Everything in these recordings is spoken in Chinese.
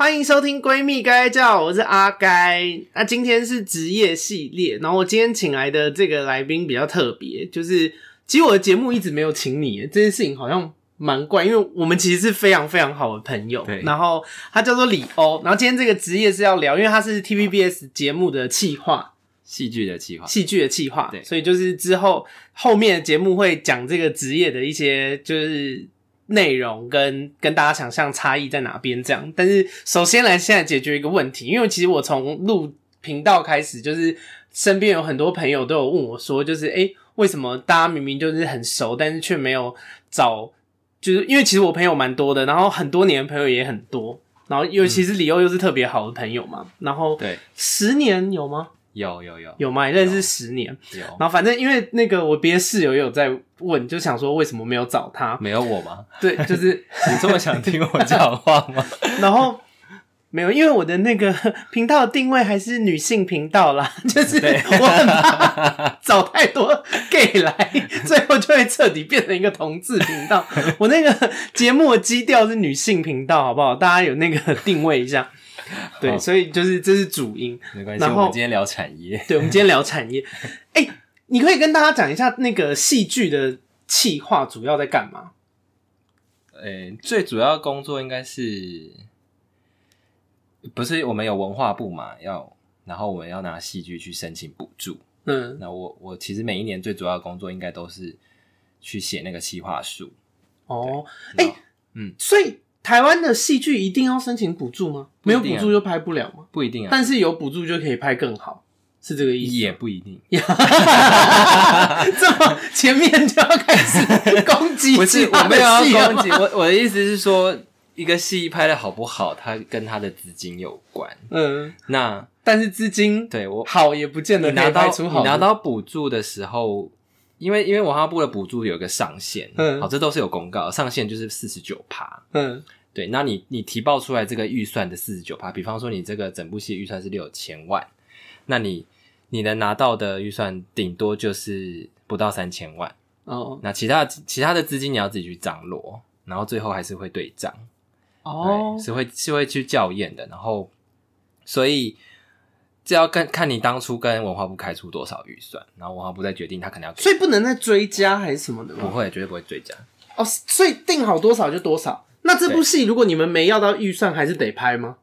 欢迎收听闺蜜该叫，我是阿该。那今天是职业系列，然后我今天请来的这个来宾比较特别，就是其实我的节目一直没有请你，这件事情好像蛮怪，因为我们其实是非常非常好的朋友。对，然后他叫做李欧，然后今天这个职业是要聊，因为他是 TVBS 节目的企划，戏剧的企划，戏剧的企划，对，所以就是之后后面的节目会讲这个职业的一些就是。内容跟跟大家想象差异在哪边？这样，但是首先来现在解决一个问题，因为其实我从录频道开始，就是身边有很多朋友都有问我说，就是诶、欸，为什么大家明明就是很熟，但是却没有找？就是因为其实我朋友蛮多的，然后很多年的朋友也很多，然后尤其是李欧又是特别好的朋友嘛，然后对，十年有吗？有有有有吗？认识十年，有。然后反正因为那个我别的室友也有在问，就想说为什么没有找他？没有我吗？对，就是 你这么想听我讲话吗？然后没有，因为我的那个频道的定位还是女性频道啦，就是我很怕找太多 gay 来，最后就会彻底变成一个同志频道。我那个节目的基调是女性频道，好不好？大家有那个定位一下。对，所以就是这是主因，没关系。我们今天聊产业，对，我们今天聊产业。哎、欸，你可以跟大家讲一下那个戏剧的企划主要在干嘛？呃、欸，最主要工作应该是，不是我们有文化部嘛？要，然后我们要拿戏剧去申请补助。嗯，那我我其实每一年最主要的工作应该都是去写那个企划书。哦，哎、欸，嗯，所以。台湾的戏剧一定要申请补助吗？没有补助就拍不了吗？不一定啊，但是有补助就可以拍更好，是这个意思？也不一定。这么前面就要开始攻击？不是，我没有要攻击。我我的意思是说，一个戏拍的好不好，它跟它的资金有关。嗯，那但是资金对我好也不见得拿到你拿到补助的时候。因为因为文化部的补助有一个上限，嗯，好，这都是有公告，上限就是四十九趴，嗯，对，那你你提报出来这个预算的四十九趴，比方说你这个整部戏预算是六千万，那你你能拿到的预算顶多就是不到三千万，哦，那其他其他的资金你要自己去张罗，然后最后还是会对账，哦，是会是会去校验的，然后所以。这要看看你当初跟文化部开出多少预算，然后文化部再决定他可能要给，所以不能再追加还是什么的吗？不会，绝对不会追加。哦，所以定好多少就多少。那这部戏如果你们没要到预算，还是得拍吗？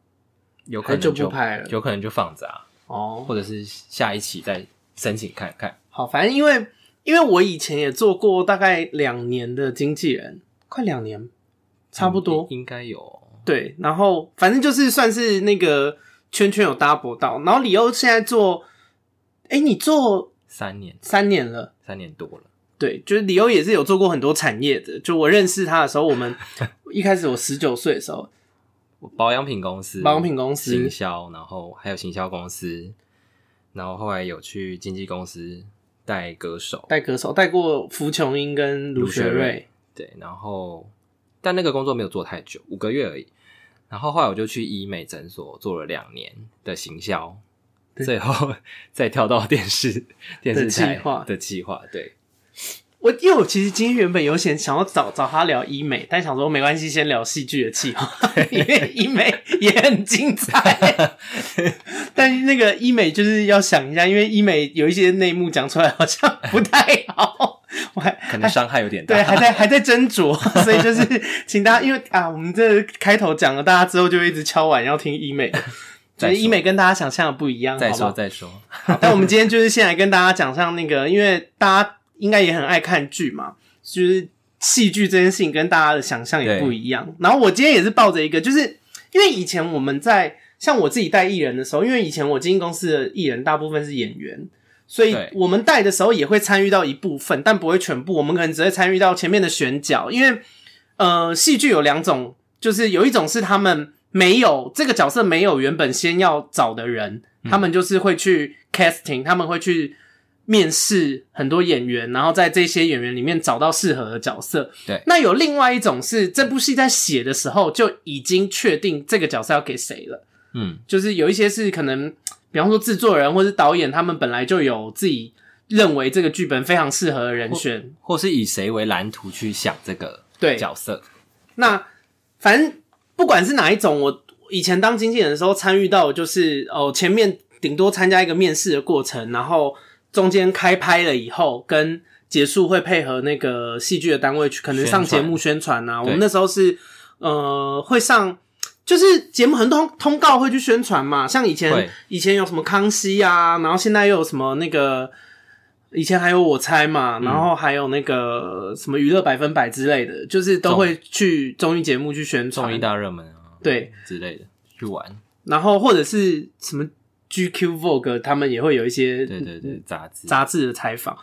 有可能就，就不拍了，有可能就放着啊。哦，或者是下一期再申请看看。好，反正因为因为我以前也做过大概两年的经纪人，快两年，差不多、嗯、应该有。对，然后反正就是算是那个。圈圈有 double 到，然后李欧现在做，哎、欸，你做三年，三年了，三年多了。对，就是李欧也是有做过很多产业的。就我认识他的时候，我们 一开始我十九岁的时候，保养品公司，保养品公司行销，然后还有行销公司，然后后来有去经纪公司带歌手，带歌手带过福琼英跟卢学瑞，对，然后但那个工作没有做太久，五个月而已。然后后来我就去医美诊所做了两年的行销，最后 再跳到电视电视台的计划。对，我因为我其实今天原本有想想要找找他聊医美，但想说没关系，先聊戏剧的计划，因为医美也很精彩。但是那个医美就是要想一下，因为医美有一些内幕讲出来好像不太好。我还可能伤害有点大，对，还在还在斟酌，所以就是 请大家，因为啊，我们这开头讲了，大家之后就一直敲碗要听医美，所以医美跟大家想象的不一样，再说再说。好，但我们今天就是先来跟大家讲上那个，因为大家应该也很爱看剧嘛，就是戏剧这件事情跟大家的想象也不一样。然后我今天也是抱着一个，就是因为以前我们在像我自己带艺人的时候，因为以前我经纪公司的艺人大部分是演员。所以我们带的时候也会参与到一部分，但不会全部。我们可能只会参与到前面的选角，因为呃，戏剧有两种，就是有一种是他们没有这个角色没有原本先要找的人，他们就是会去 casting，他们会去面试很多演员，然后在这些演员里面找到适合的角色。对，那有另外一种是这部戏在写的时候就已经确定这个角色要给谁了。嗯，就是有一些是可能。比方说，制作人或是导演，他们本来就有自己认为这个剧本非常适合的人选，或，或是以谁为蓝图去想这个对角色。那反正不管是哪一种，我以前当经纪人的时候参与到，就是哦，前面顶多参加一个面试的过程，然后中间开拍了以后，跟结束会配合那个戏剧的单位去，可能上节目宣传啊。我们那时候是呃会上，就是节目很多通告会去宣传嘛，像以前以前有什么康熙啊，然后现在又有什么那个。以前还有我猜嘛，然后还有那个什么娱乐百分百之类的，嗯、就是都会去综艺节目去宣传，综艺大热门啊，对。之类的去玩，然后或者是什么 GQ Vogue，他们也会有一些对对对杂志。杂志的采访。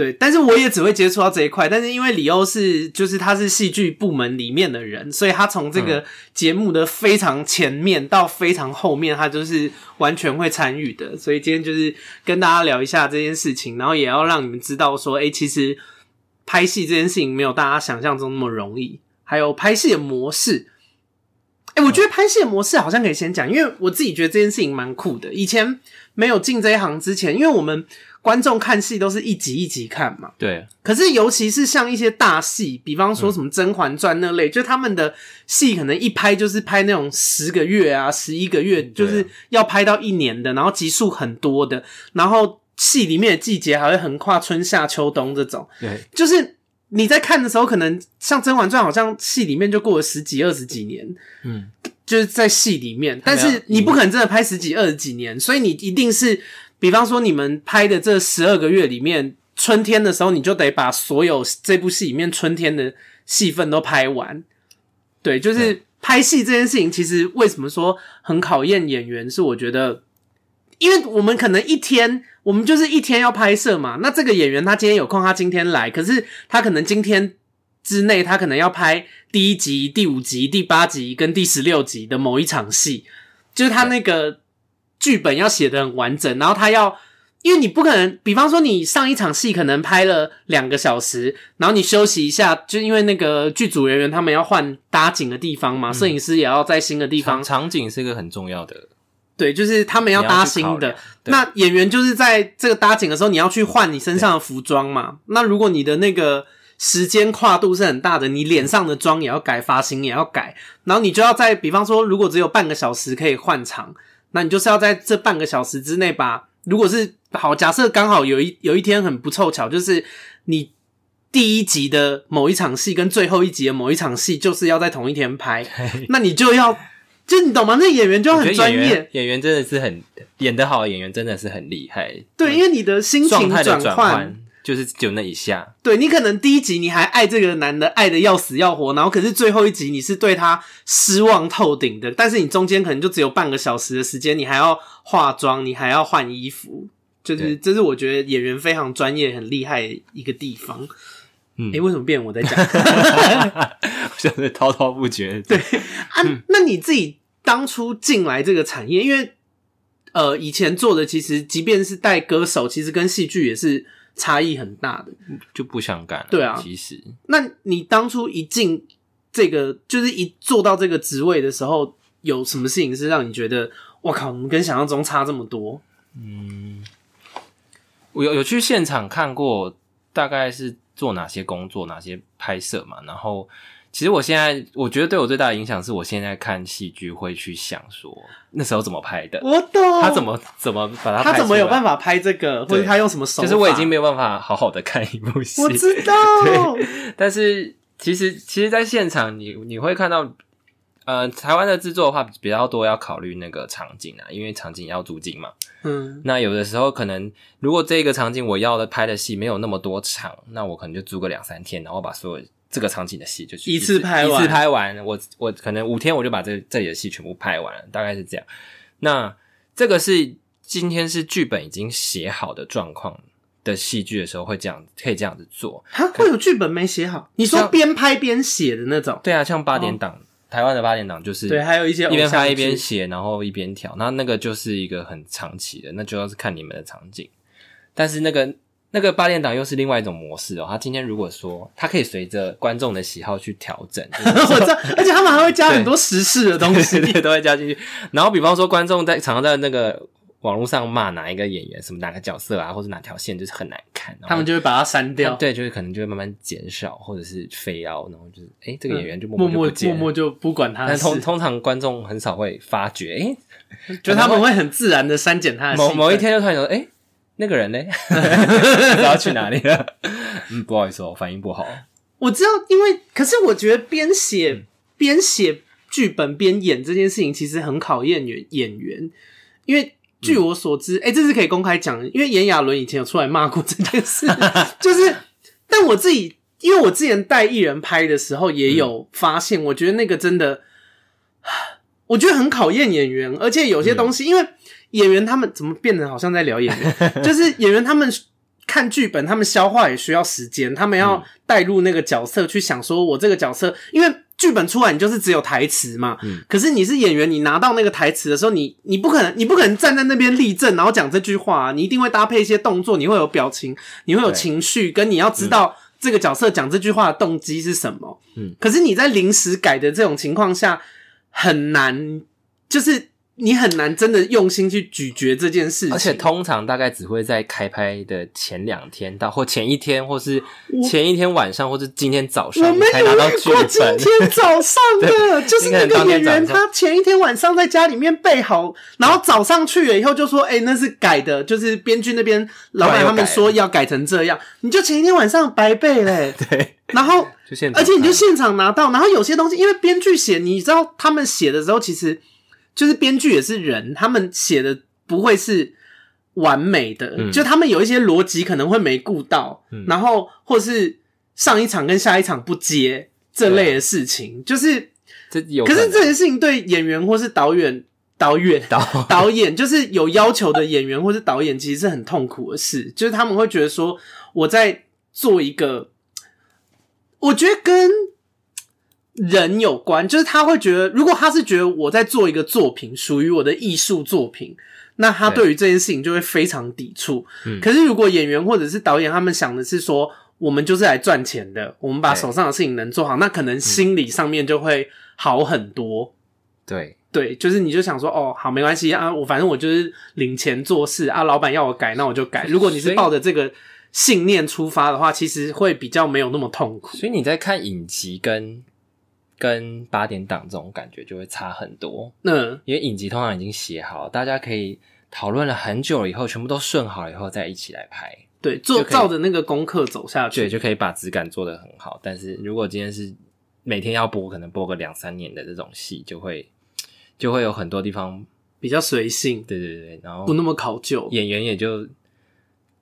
对，但是我也只会接触到这一块。但是因为李欧是，就是他是戏剧部门里面的人，所以他从这个节目的非常前面到非常后面，他就是完全会参与的。所以今天就是跟大家聊一下这件事情，然后也要让你们知道说，诶，其实拍戏这件事情没有大家想象中那么容易，还有拍戏的模式。诶，我觉得拍戏的模式好像可以先讲，因为我自己觉得这件事情蛮酷的。以前没有进这一行之前，因为我们。观众看戏都是一集一集看嘛，对。可是尤其是像一些大戏，比方说什么《甄嬛传》那类，嗯、就他们的戏可能一拍就是拍那种十个月啊、十一个月，就是要拍到一年的，然后集数很多的，然后戏里面的季节还会横跨春夏秋冬这种。对，就是你在看的时候，可能像《甄嬛传》，好像戏里面就过了十几二十几年，嗯，就是在戏里面，但是你不可能真的拍十几二十几年，所以你一定是。比方说，你们拍的这十二个月里面，春天的时候，你就得把所有这部戏里面春天的戏份都拍完。对，就是拍戏这件事情，其实为什么说很考验演员？是我觉得，因为我们可能一天，我们就是一天要拍摄嘛。那这个演员他今天有空，他今天来，可是他可能今天之内，他可能要拍第一集、第五集、第八集跟第十六集的某一场戏，就是他那个。剧本要写的很完整，然后他要，因为你不可能，比方说你上一场戏可能拍了两个小时，然后你休息一下，就因为那个剧组人员他们要换搭景的地方嘛，摄、嗯、影师也要在新的地方。场景是一个很重要的，对，就是他们要搭新的。那演员就是在这个搭景的时候，你要去换你身上的服装嘛。那如果你的那个时间跨度是很大的，你脸上的妆也要改，发型也要改，然后你就要在，比方说如果只有半个小时可以换场。那你就是要在这半个小时之内把，如果是好，假设刚好有一有一天很不凑巧，就是你第一集的某一场戏跟最后一集的某一场戏就是要在同一天拍，那你就要，就你懂吗？那演员就很专业，演员真的是很演得好的演员真的是很厉害，对，因为你的心情转换。就是就那一下，对，你可能第一集你还爱这个男的爱的要死要活，然后可是最后一集你是对他失望透顶的，但是你中间可能就只有半个小时的时间，你还要化妆，你还要换衣服，就是这是我觉得演员非常专业很厉害的一个地方。嗯，诶、欸，为什么变我在讲？像是滔滔不绝。对啊，那你自己当初进来这个产业，因为呃以前做的其实即便是带歌手，其实跟戏剧也是。差异很大的，就不想干了。对啊，其实，那你当初一进这个，就是一做到这个职位的时候，有什么事情是让你觉得，我靠，你跟想象中差这么多？嗯，我有有去现场看过，大概是做哪些工作，哪些拍摄嘛，然后。其实我现在我觉得对我最大的影响是我现在看戏剧会去想说那时候怎么拍的，我懂他怎么怎么把它，他怎么有办法拍这个，或者他用什么手法？就是我已经没有办法好好的看一部戏，我知道。对，但是其实其实，在现场你你会看到，呃，台湾的制作的话比较多要考虑那个场景啊，因为场景要租金嘛。嗯，那有的时候可能如果这个场景我要的拍的戏没有那么多场，那我可能就租个两三天，然后把所有。这个场景的戏就一次拍完，一次拍完，我我可能五天我就把这这里的戏全部拍完了，大概是这样。那这个是今天是剧本已经写好的状况的戏剧的时候会这样，可以这样子做。它会有剧本没写好？你说边拍边写的那种？对啊，像八点档，哦、台湾的八点档就是对，还有一些一边拍一边写，然后一边调，那那个就是一个很长期的，那就要是看你们的场景，但是那个。那个八点档又是另外一种模式哦。他今天如果说他可以随着观众的喜好去调整，我知道，而且他们还会加很多时事的东西，都会加进去。然后比方说观众在常常在那个网络上骂哪一个演员，什么哪个角色啊，或者哪条线就是很难看，他们就会把它删掉。对，就是可能就会慢慢减少，或者是飞 out，然后就是哎、欸，这个演员就默默默默默就不管他。但通通常观众很少会发觉，哎、欸，就他们会很自然的删减他的。某某一天就突然说，哎、欸，那个人呢？不知道去哪里了？嗯，不好意思哦，反应不好。我知道，因为可是我觉得边写边写剧本边演这件事情，其实很考验演演员，因为。据我所知，哎、欸，这是可以公开讲的，因为炎亚纶以前有出来骂过这件事，就是，但我自己，因为我之前带艺人拍的时候，也有发现，我觉得那个真的，我觉得很考验演员，而且有些东西，因为演员他们怎么变得好像在聊演员，就是演员他们看剧本，他们消化也需要时间，他们要带入那个角色去想，说我这个角色，因为。剧本出来，你就是只有台词嘛。嗯。可是你是演员，你拿到那个台词的时候，你你不可能，你不可能站在那边立正，然后讲这句话啊。你一定会搭配一些动作，你会有表情，你会有情绪，跟你要知道这个角色讲这句话的动机是什么。嗯。可是你在临时改的这种情况下，很难，就是。你很难真的用心去咀嚼这件事情，而且通常大概只会在开拍的前两天到，或前一天，或是前一天晚上，或是今天早上才拿到剧本。今天早上的，就是那个演员，他前一天晚上在家里面备好，然后早上去了以后就说：“哎、欸，那是改的，就是编剧那边老板他们说要改成这样。”你就前一天晚上白背嘞，对，然后而且你就现场拿到，然后有些东西因为编剧写，你知道他们写的时候其实。就是编剧也是人，他们写的不会是完美的，嗯、就他们有一些逻辑可能会没顾到，嗯、然后或是上一场跟下一场不接这类的事情，就是这有。可是这件事情对演员或是导演、导演、导导演，就是有要求的演员或是导演，其实是很痛苦的事，就是他们会觉得说我在做一个，我觉得跟。人有关，就是他会觉得，如果他是觉得我在做一个作品，属于我的艺术作品，那他对于这件事情就会非常抵触。嗯，可是如果演员或者是导演他们想的是说，我们就是来赚钱的，我们把手上的事情能做好，那可能心理上面就会好很多。对对，就是你就想说，哦，好，没关系啊，我反正我就是领钱做事啊，老板要我改，那我就改。如果你是抱着这个信念出发的话，其实会比较没有那么痛苦。所以你在看影集跟。跟八点档这种感觉就会差很多。嗯，因为影集通常已经写好，大家可以讨论了很久了以后，全部都顺好了以后再一起来拍。对，做照着那个功课走下去，对，就可以把质感做得很好。但是如果今天是每天要播，可能播个两三年的这种戏，就会就会有很多地方比较随性。对对对，然后不那么考究，演员也就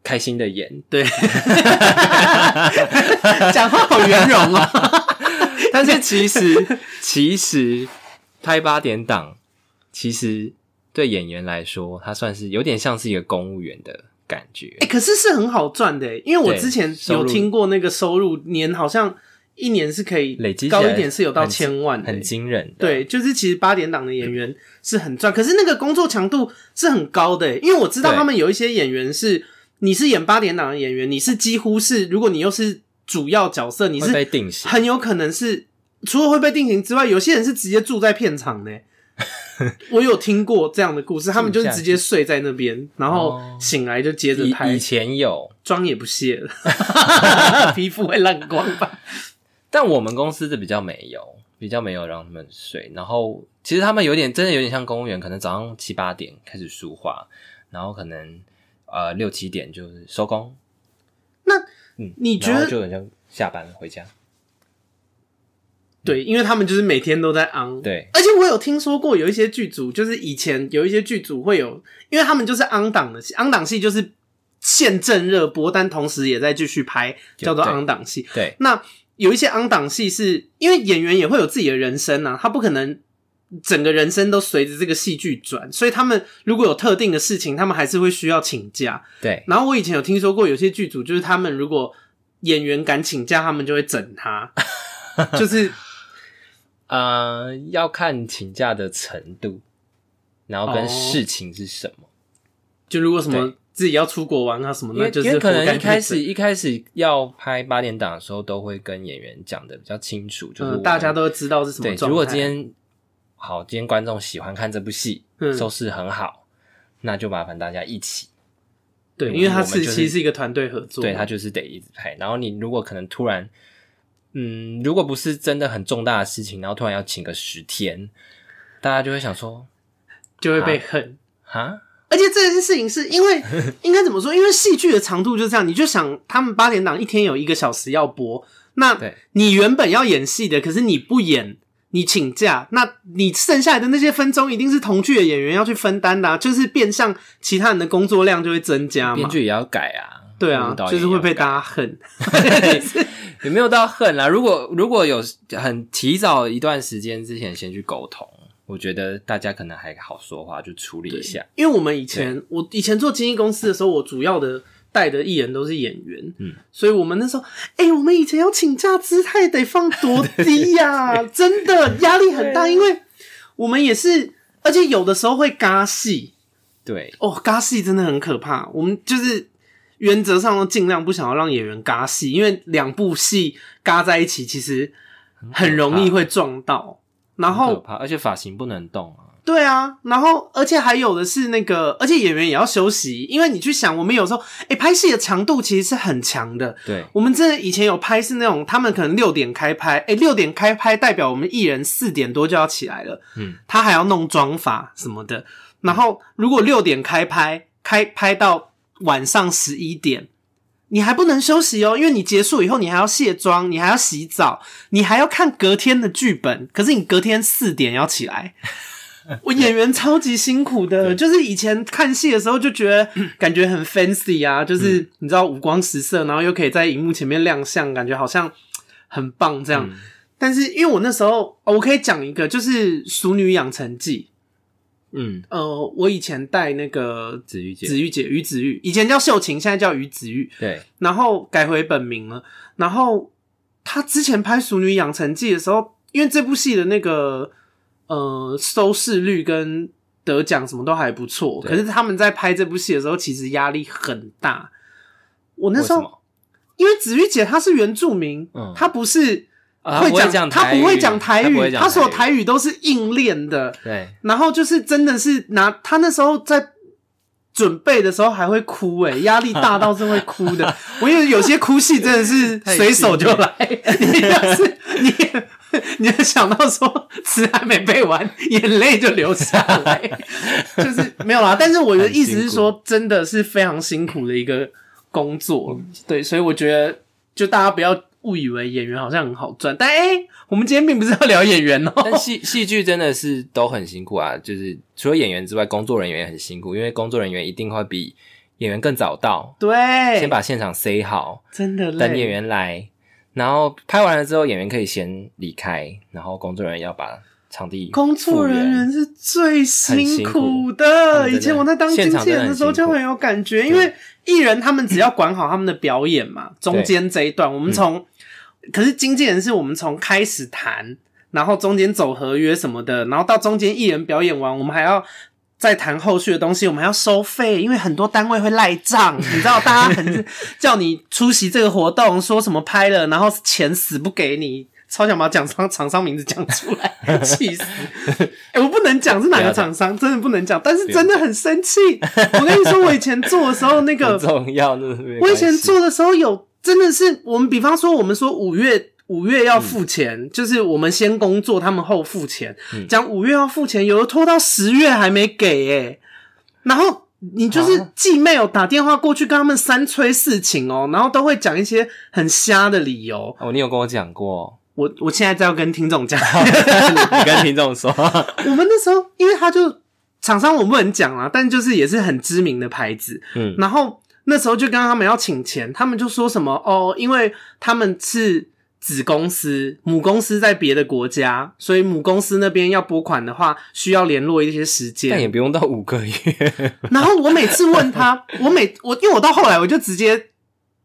开心的演。对，讲话好圆融哦。但是 其实，其实拍八点档，其实对演员来说，他算是有点像是一个公务员的感觉。哎、欸，可是是很好赚的，因为我之前有听过那个收入年好像一年是可以累积高一点，是有到千万，很惊人。对，就是其实八点档的演员是很赚，可是那个工作强度是很高的，因为我知道他们有一些演员是，你是演八点档的演员，你是几乎是，如果你又是。主要角色你是很有可能是除了会被定型之外，有些人是直接住在片场呢。我有听过这样的故事，他们就是直接睡在那边，然后醒来就接着拍。以前有妆也不卸了，皮肤会烂光吧？但我们公司的比较没有，比较没有让他们睡。然后其实他们有点真的有点像公务员，可能早上七八点开始梳化，然后可能呃六七点就是收工。那嗯，你觉得就很像下班回家？对，因为他们就是每天都在 on。对，而且我有听说过有一些剧组，就是以前有一些剧组会有，因为他们就是 on 档的戏，on 档戏就是现正热播，但同时也在继续拍，叫做 on 档戏。对，那有一些 on 档戏是因为演员也会有自己的人生啊，他不可能整个人生都随着这个戏剧转，所以他们如果有特定的事情，他们还是会需要请假。对，然后我以前有听说过有些剧组，就是他们如果演员敢请假，他们就会整他，就是。呃，要看请假的程度，然后跟事情是什么。哦、就如果什么自己要出国玩啊什么，那就是可能一开始一开始要拍八点档的时候，都会跟演员讲的比较清楚，就是、嗯、大家都知道是什么。对，如果今天好，今天观众喜欢看这部戏，嗯、收视很好，那就麻烦大家一起。对，因为它是、就是、其实是一个团队合作，对，他就是得一直拍。然后你如果可能突然，嗯，如果不是真的很重大的事情，然后突然要请个十天，大家就会想说，就会被恨啊。而且这件事情是因为应该怎么说？因为戏剧的长度就是这样，你就想他们八点档一天有一个小时要播，那你原本要演戏的，可是你不演。你请假，那你剩下来的那些分钟一定是同剧的演员要去分担的，啊，就是变相其他人的工作量就会增加嘛。编剧也要改啊，对啊，就是会被大家恨，也没有到恨啦。如果如果有很提早一段时间之前先去沟通，我觉得大家可能还好说话，就处理一下。因为我们以前我以前做经纪公司的时候，我主要的。带的艺人都是演员，嗯，所以我们那时候，哎、欸，我们以前要请假姿态得放多低呀、啊，真的压力很大，因为我们也是，而且有的时候会尬戏，对，哦，尬戏真的很可怕。我们就是原则上都尽量不想要让演员尬戏，因为两部戏尬在一起，其实很容易会撞到，然后，而且发型不能动啊。对啊，然后而且还有的是那个，而且演员也要休息，因为你去想，我们有时候哎拍戏的强度其实是很强的。对，我们真的以前有拍是那种，他们可能六点开拍，哎六点开拍代表我们艺人四点多就要起来了，嗯，他还要弄妆发什么的。然后如果六点开拍，开拍到晚上十一点，你还不能休息哦，因为你结束以后你还要卸妆，你还要洗澡，你还要看隔天的剧本，可是你隔天四点要起来。我演员超级辛苦的，就是以前看戏的时候就觉得感觉很 fancy 啊，就是你知道五光十色，然后又可以在荧幕前面亮相，感觉好像很棒这样。嗯、但是因为我那时候，我可以讲一个，就是《熟女养成记》。嗯，呃，我以前带那个子玉姐，子玉姐于子玉，以前叫秀琴，现在叫于子玉。对，然后改回本名了。然后他之前拍《熟女养成记》的时候，因为这部戏的那个。呃，收视率跟得奖什么都还不错，可是他们在拍这部戏的时候，其实压力很大。我那时候，因为子玉姐她是原住民，嗯、她不是会讲，他不会讲台语，他所有台语都是硬练的。对，然后就是真的是拿他那时候在准备的时候还会哭，哎，压力大到是会哭的。我以为有些哭戏真的是随手就来，你要是你。你就想到说词还没背完，眼泪就流下来，就是没有啦。但是我的意思是说，真的是非常辛苦的一个工作，对，所以我觉得就大家不要误以为演员好像很好赚，但哎、欸，我们今天并不是要聊演员哦、喔。但戏 戏剧真的是都很辛苦啊，就是除了演员之外，工作人员也很辛苦，因为工作人员一定会比演员更早到，对，先把现场塞好，真的累，等演员来。然后拍完了之后，演员可以先离开，然后工作人员要把场地。工作人员是最辛苦的。以前我在当经纪人的时候就很有感觉，因为艺人他们只要管好他们的表演嘛，中间这一段我们从，可是经纪人是我们从开始谈，然后中间走合约什么的，然后到中间艺人表演完，我们还要。再谈后续的东西，我们还要收费，因为很多单位会赖账，你知道，大家很 叫你出席这个活动，说什么拍了，然后钱死不给你，超想把厂商厂商名字讲出来，气死！哎、欸，我不能讲是哪个厂商，真的不能讲，但是真的很生气。我跟你说，我以前做的时候，那个重要的，我以前做的时候有，真的是我们，比方说，我们说五月。五月要付钱，嗯，就是我们先工作，他们后付钱。讲，嗯，五月要付钱，有的拖到十月还没给诶。然后你就是寄 mail 打电话过去跟他们三催四请哦，然后都会讲一些很瞎的理由。哦，你有跟我讲过，我我现在在要跟听众讲，你跟听众说，我们那时候因为他就厂商我不能讲啦，但就是也是很知名的牌子，嗯，然后那时候就跟他们要请钱，他们就说什么哦，因为他们是。子公司、母公司在别的国家，所以母公司那边要拨款的话，需要联络一些时间。但也不用到五个月。然后我每次问他，我每我因为我到后来我就直接，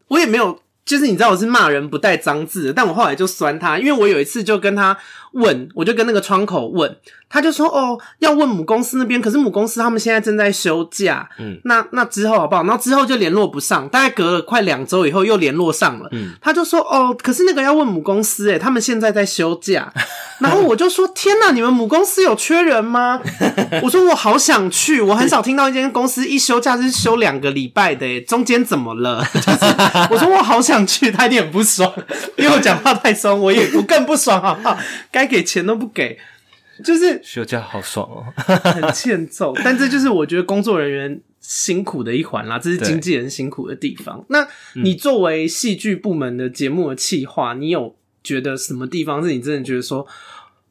我也没有，就是你知道我是骂人不带脏字的，但我后来就酸他，因为我有一次就跟他问，我就跟那个窗口问他就说哦，要问母公司那边，可是母公司他们现在正在休假，嗯，那那之后好不好？然后之后就联络不上，大概隔了快两周以后又联络上了，嗯，他就说哦，可是那个要问母公司，诶，他们现在在休假，然后我就说天哪，你们母公司有缺人吗？我说我好想去，我很少听到一间公司一休假是休两个礼拜的，诶，中间怎么了？就是 我说我好想去，他一定很不爽，因为我讲话太松，我也我更不爽，好不好？该给钱都不给。就是休假好爽哦，很欠揍。但这就是我觉得工作人员辛苦的一环啦，这是经纪人辛苦的地方。那你作为戏剧部门的节目的企划，你有觉得什么地方是你真的觉得说，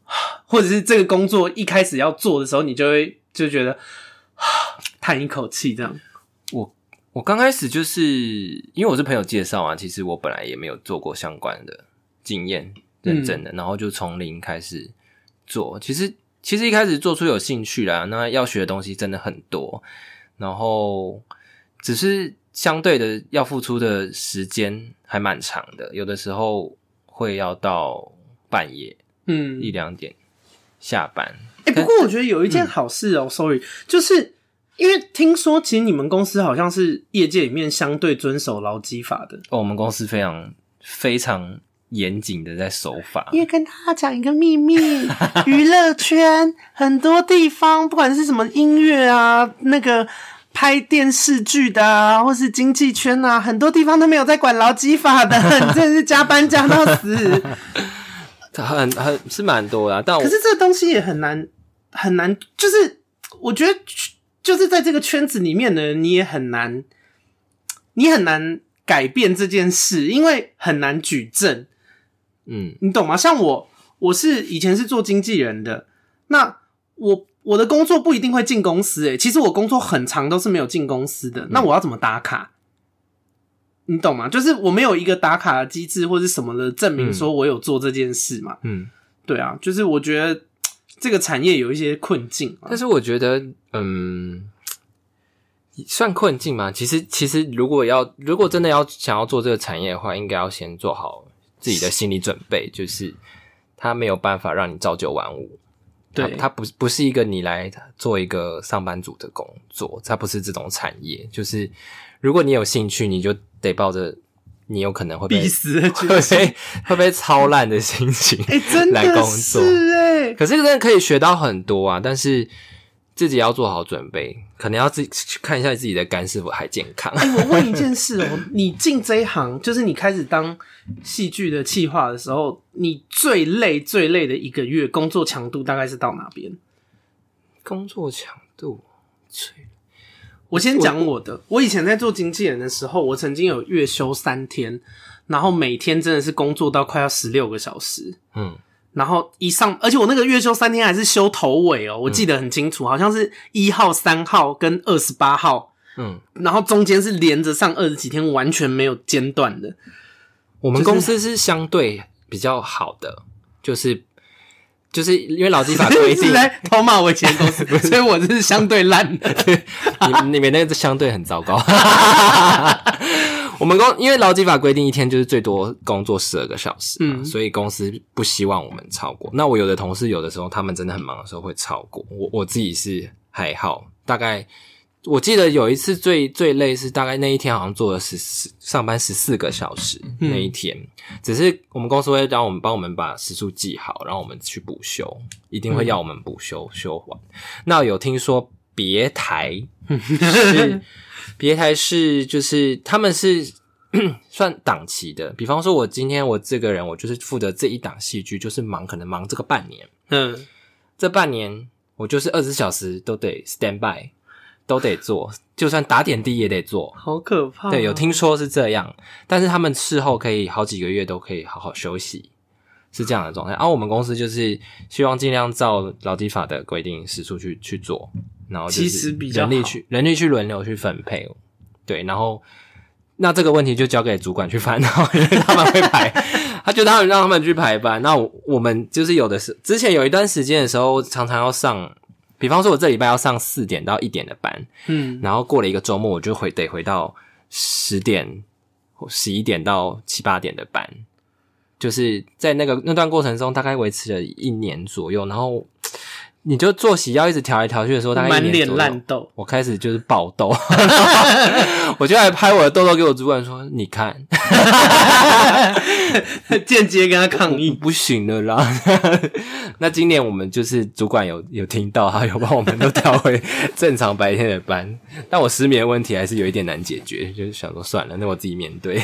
或者是这个工作一开始要做的时候，你就会就觉得 叹一口气这样？我我刚开始就是因为我是朋友介绍啊，其实我本来也没有做过相关的经验，认证的，然后就从零开始。做其实其实一开始做出有兴趣啦，那要学的东西真的很多，然后只是相对的要付出的时间还蛮长的，有的时候会要到半夜，嗯，一两点下班。哎、欸，不过我觉得有一件好事哦、喔嗯、，sorry，就是因为听说其实你们公司好像是业界里面相对遵守劳基法的哦，我们公司非常非常。严谨的在守法，也跟大家讲一个秘密：娱乐圈很多地方，不管是什么音乐啊，那个拍电视剧的啊，或是经济圈啊，很多地方都没有在管劳基法的，真的是加班加到死。很很是蛮多的，但我可是这个东西也很难很难，就是我觉得就是在这个圈子里面的人，你也很难，你很难改变这件事，因为很难举证。嗯，你懂吗？像我，我是以前是做经纪人的，那我我的工作不一定会进公司诶、欸，其实我工作很长都是没有进公司的，那我要怎么打卡？嗯、你懂吗？就是我没有一个打卡的机制或是什么的证明，说我有做这件事嘛。嗯，对啊，就是我觉得这个产业有一些困境，但是我觉得，嗯，算困境吗？其实，其实如果要，如果真的要想要做这个产业的话，应该要先做好。自己的心理准备就是，他没有办法让你朝九晚五，对，他，不不是一个你来做一个上班族的工作，他不是这种产业。就是如果你有兴趣，你就得抱着你有可能会被逼死，会被会被操烂的心情哎，真的来工作哎，可是真的可以学到很多啊，但是。自己要做好准备，可能要自己去看一下自己的肝是否还健康。哎、欸，我问一件事哦、喔，你进这一行，就是你开始当戏剧的企划的时候，你最累最累的一个月，工作强度大概是到哪边？工作强度最……我先讲我的，我，我以前在做经纪人的时候，我曾经有月休三天，然后每天真的是工作到快要十六个小时。嗯。然后一上，而且我那个月休三天还是休头尾哦，我记得很清楚，嗯、好像是一号、三号跟二十八号，嗯，然后中间是连着上二十几天，完全没有间断的。我们公司是相对比较好的，就是就是因为劳基法规定，在偷骂我以前公司，所以我是相对烂的。你们那个是相对很糟糕。我们公因为劳基法规定一天就是最多工作十二个小时，嗯，所以公司不希望我们超过。那我有的同事有的时候他们真的很忙的时候会超过，我我自己是还好。大概我记得有一次最最累是大概那一天好像做了十四上班十四个小时，嗯，那一天，只是我们公司会让我们帮我们把时数记好，然后我们去补休，一定会要我们补休，嗯，休完。那有听说别台 是。别台是就是他们是 算档期的，比方说，我今天我这个人，我就是负责这一档戏剧，就是忙，可能忙这个半年。嗯，这半年我就是二十四小时都得 stand by，都得做，就算打点滴也得做。好可怕！对，有听说是这样，但是他们事后可以好几个月都可以好好休息，是这样的状态。然后我们公司就是希望尽量照劳基法的规定时速去去做。然后其实比较人力去人力去轮流去分配，对，然后那这个问题就交给主管去烦恼，因为他们会排，他就他们让他们去排班。那我们就是有的是之前有一段时间的时候，常常要上，比方说我这礼拜要上四点到一点的班，嗯，然后过了一个周末，我就回得回到十点或十一点到七八点的班，就是在那个那段过程中，大概维持了一年左右，然后。你就作息要一直调来调去的时候，大概满脸烂痘，我开始就是爆痘，我就来拍我的痘痘给我主管说：“你看，间接跟他抗议，不行了啦。”那今年我们就是主管有有听到，他有帮我们都调回正常白天的班，但我失眠问题还是有一点难解决，就是想说算了，那我自己面对。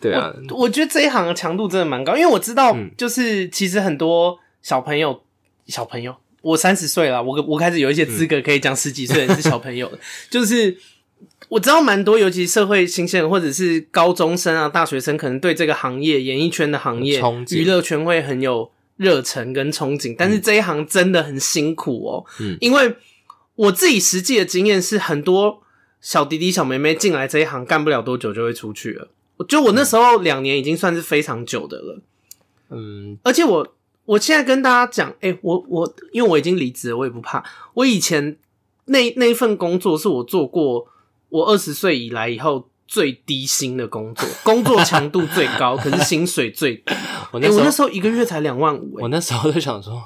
对啊。我，我觉得这一行的强度真的蛮高，因为我知道，就是其实很多小朋友。小朋友，我三十岁了，我我开始有一些资格可以讲十几岁人是小朋友的，就是我知道蛮多，尤其社会新鲜人或者是高中生啊、大学生，可能对这个行业、演艺圈的行业、娱乐圈会很有热忱跟憧憬，但是这一行真的很辛苦哦。嗯，因为我自己实际的经验是，很多小弟弟、小妹妹进来这一行干不了多久就会出去了。就我那时候两年已经算是非常久的了。嗯，而且我。我现在跟大家讲，哎、欸，我我因为我已经离职了，我也不怕。我以前那那一份工作是我做过我二十岁以来以后最低薪的工作，工作强度最高，可是薪水最低。我那、欸、我那时候一个月才两万五，我那时候就想说，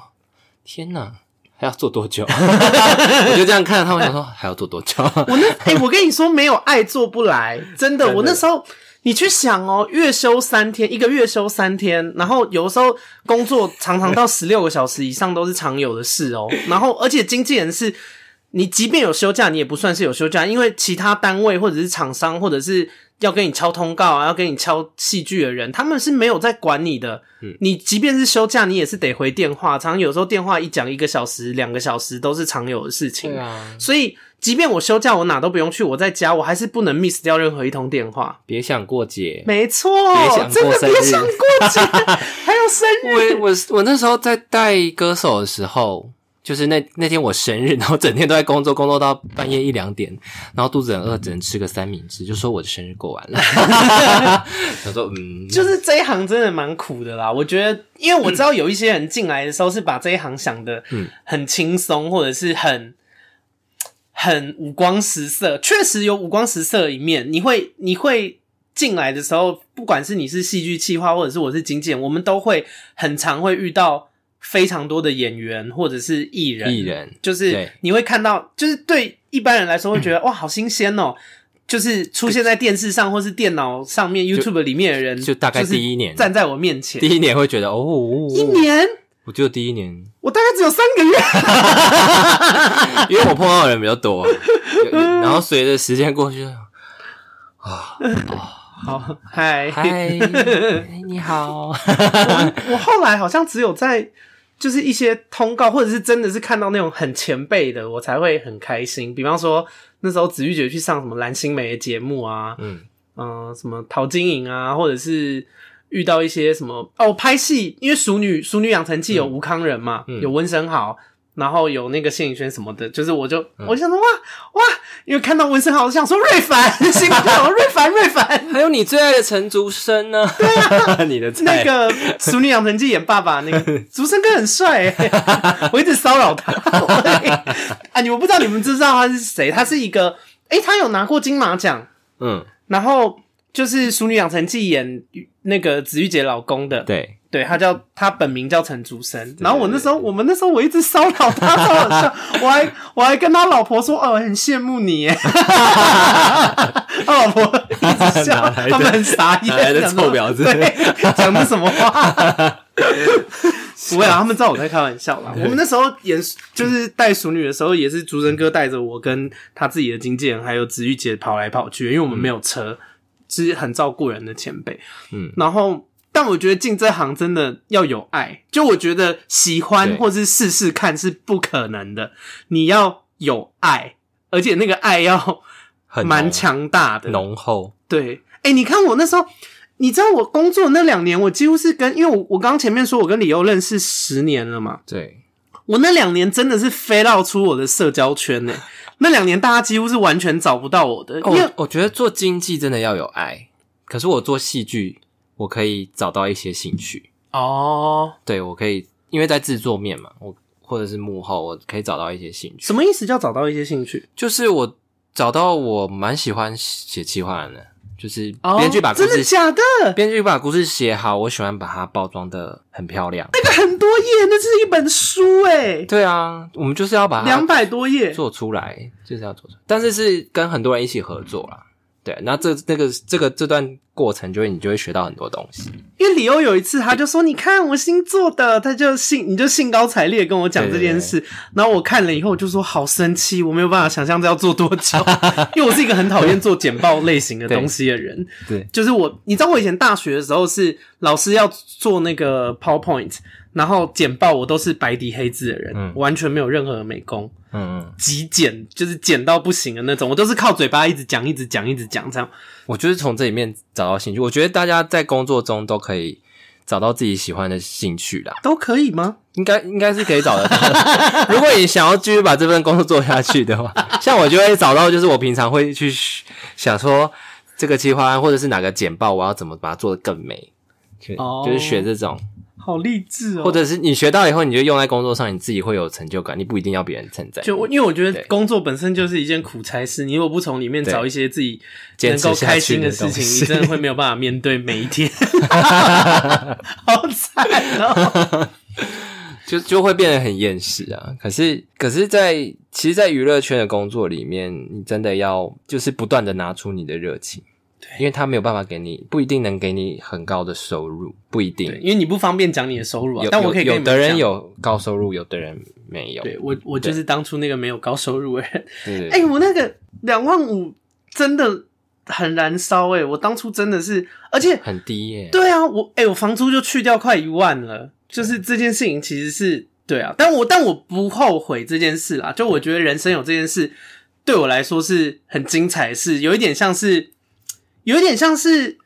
天哪，还要做多久？我就这样看着他们，想说还要做多久？我那哎、欸，我跟你说，没有爱做不来，真的。我那时候。你去想哦，月休三天，一个月休三天，然后有的时候工作常常到十六个小时以上都是常有的事哦。然后，而且经纪人是，你即便有休假，你也不算是有休假，因为其他单位或者是厂商或者是要跟你敲通告啊，要跟你敲戏剧的人，他们是没有在管你的。嗯，你即便是休假，你也是得回电话，常常有时候电话一讲一个小时、两个小时都是常有的事情。啊，所以。即便我休假，我哪都不用去，我在家，我还是不能 miss 掉任何一通电话。别想过节，没错，真的别想过节，还有生日。我我我那时候在带歌手的时候，就是那那天我生日，然后整天都在工作，工作到半夜一两点，然后肚子很饿，只能吃个三明治，就说我的生日过完了。他说嗯，就是这一行真的蛮苦的啦。我觉得，因为我知道有一些人进来的时候是把这一行想的嗯很轻松，或者是很。很五光十色，确实有五光十色的一面。你会，你会进来的时候，不管是你是戏剧企划，或者是我是经纪人，我们都会很常会遇到非常多的演员或者是艺人。艺人就是你会看到，就是对一般人来说会觉得哇，好新鲜哦！就是出现在电视上或是电脑上面 YouTube 里面的人，就大概第一年站在我面前，第一年会觉得哦，一年。我就第一年，我大概只有三个月，因为我碰到的人比较多，然后随着时间过去，啊，好，嗨。嗨，你好，我我后来好像只有在就是一些通告，或者是真的是看到那种很前辈的，我才会很开心。比方说那时候子玉姐去上什么蓝心湄的节目啊，嗯嗯、呃，什么陶晶莹啊，或者是。遇到一些什么哦，拍戏，因为《熟女熟女养成记》有吴康仁嘛，嗯、有温升豪，然后有那个谢颖轩什么的，就是我就、嗯、我就想说哇哇，因为看到温升豪，我想说瑞凡，心跳瑞凡瑞凡，还有你最爱的陈竹生呢？对啊，你的那个《熟女养成记》演爸爸那个竹生哥很帅，我一直骚扰他。啊，你我不知道你们知不知道他是谁？他是一个，哎、欸、他有拿过金马奖，嗯，然后。就是《淑女养成记》演那个子玉姐老公的，对对，他叫他本名叫陈竹生。然后我那时候，我们那时候我一直骚扰他，超好笑。我还我还跟他老婆说：“哦，很羡慕你。”耶。他老婆一直笑，他们很傻眼，来的臭婊子，讲的什么话？不会啊，他们知道我在开玩笑啦。我们那时候演就是带熟女的时候，也是竹生哥带着我跟他自己的经纪人还有子玉姐跑来跑去，因为我们没有车。是很照顾人的前辈，嗯，然后，但我觉得进这行真的要有爱，就我觉得喜欢或是试试看是不可能的，你要有爱，而且那个爱要蛮强大的，浓厚。对，哎，你看我那时候，你知道我工作那两年，我几乎是跟，因为我我刚刚前面说我跟李欧认识十年了嘛，对，我那两年真的是飞到出我的社交圈呢。那两年，大家几乎是完全找不到我的。因为我，我觉得做经济真的要有爱，可是我做戏剧，我可以找到一些兴趣哦。对，我可以，因为在制作面嘛，我或者是幕后，我可以找到一些兴趣。什么意思叫找到一些兴趣？就是我找到我蛮喜欢写企划的，就是编剧把故事、哦、真的假的？编剧把故事写好，我喜欢把它包装的很漂亮。那个很多页，那是一本书哎。对啊，我们就是要把它两百多页做出来，就是要做出来，但是是跟很多人一起合作啦。对，那这那个这个这段过程，就会你就会学到很多东西。因为李欧有一次，他就说：“你看我新做的，他就兴，你就兴高采烈跟我讲这件事。”然后我看了以后，我就说：“好生气，我没有办法想象这要做多久。”因为我是一个很讨厌做简报类型的东西的人。对，就是我，你知道我以前大学的时候是老师要做那个 PowerPoint。然后简报我都是白底黑字的人，嗯、完全没有任何的美工，嗯嗯，极简就是简到不行的那种，我都是靠嘴巴一直讲，一直讲，一直讲这样。我就是从这里面找到兴趣。我觉得大家在工作中都可以找到自己喜欢的兴趣啦，都可以吗？应该应该是可以找得到。如果你想要继续把这份工作做下去的话，像我就会找到，就是我平常会去想说这个计划案或者是哪个简报，我要怎么把它做得更美，就是学这种。好励志哦！或者是你学到以后，你就用在工作上，你自己会有成就感。你不一定要别人称赞。就因为我觉得工作本身就是一件苦差事，你如果不从里面找一些自己能够开心的事情，你真的会没有办法面对每一天。好惨哦！就就会变得很厌世啊。可是，可是在其实，在娱乐圈的工作里面，你真的要就是不断的拿出你的热情。对，因为他没有办法给你，不一定能给你很高的收入，不一定。因为你不方便讲你的收入啊。但我可以有，的人有高收入，有的人没有。对，我，我就是当初那个没有高收入的人。对，哎、欸，我那个两万五真的很燃烧哎！我当初真的是，而且很低耶。对啊，我哎、欸，我房租就去掉快一万了。就是这件事情其实是对啊，但我但我不后悔这件事啦。就我觉得人生有这件事，对我来说是很精彩的事，有一点像是。有点像是，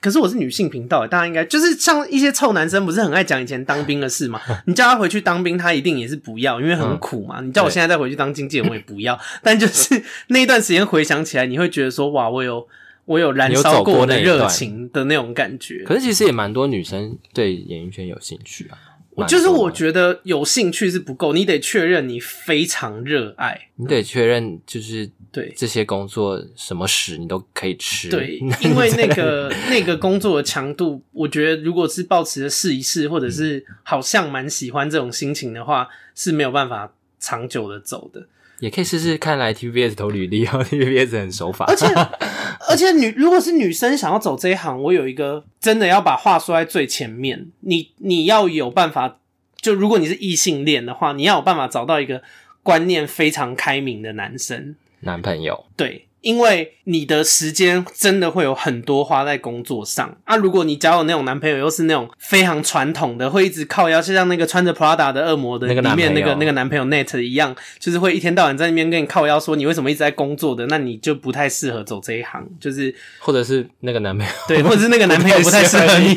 可是我是女性频道，大家应该就是像一些臭男生，不是很爱讲以前当兵的事嘛？你叫他回去当兵，他一定也是不要，因为很苦嘛。嗯、你叫我现在再回去当经纪人，我也不要。但就是那一段时间回想起来，你会觉得说，哇，我有我有燃烧过的热情的那种感觉。可是其实也蛮多女生对演艺圈有兴趣啊。我就是我觉得有兴趣是不够，你得确认你非常热爱，你得确认就是对这些工作什么屎你都可以吃。对，因为那个 那个工作的强度，我觉得如果是抱持着试一试，或者是好像蛮喜欢这种心情的话，是没有办法长久的走的。也可以试试看来 TVBS 投履历哦，TVBS 很守法。而且 而且女如果是女生想要走这一行，我有一个真的要把话说在最前面。你你要有办法，就如果你是异性恋的话，你要有办法找到一个观念非常开明的男生男朋友。对。因为你的时间真的会有很多花在工作上啊！如果你交有那种男朋友，又是那种非常传统的，会一直靠腰，就像那个穿着 Prada 的恶魔的里面那个那个男朋友 Net 一样，就是会一天到晚在那边跟你靠腰说你为什么一直在工作的，那你就不太适合走这一行。就是或者是那个男朋友，对，或者是那个男朋友不太适合你，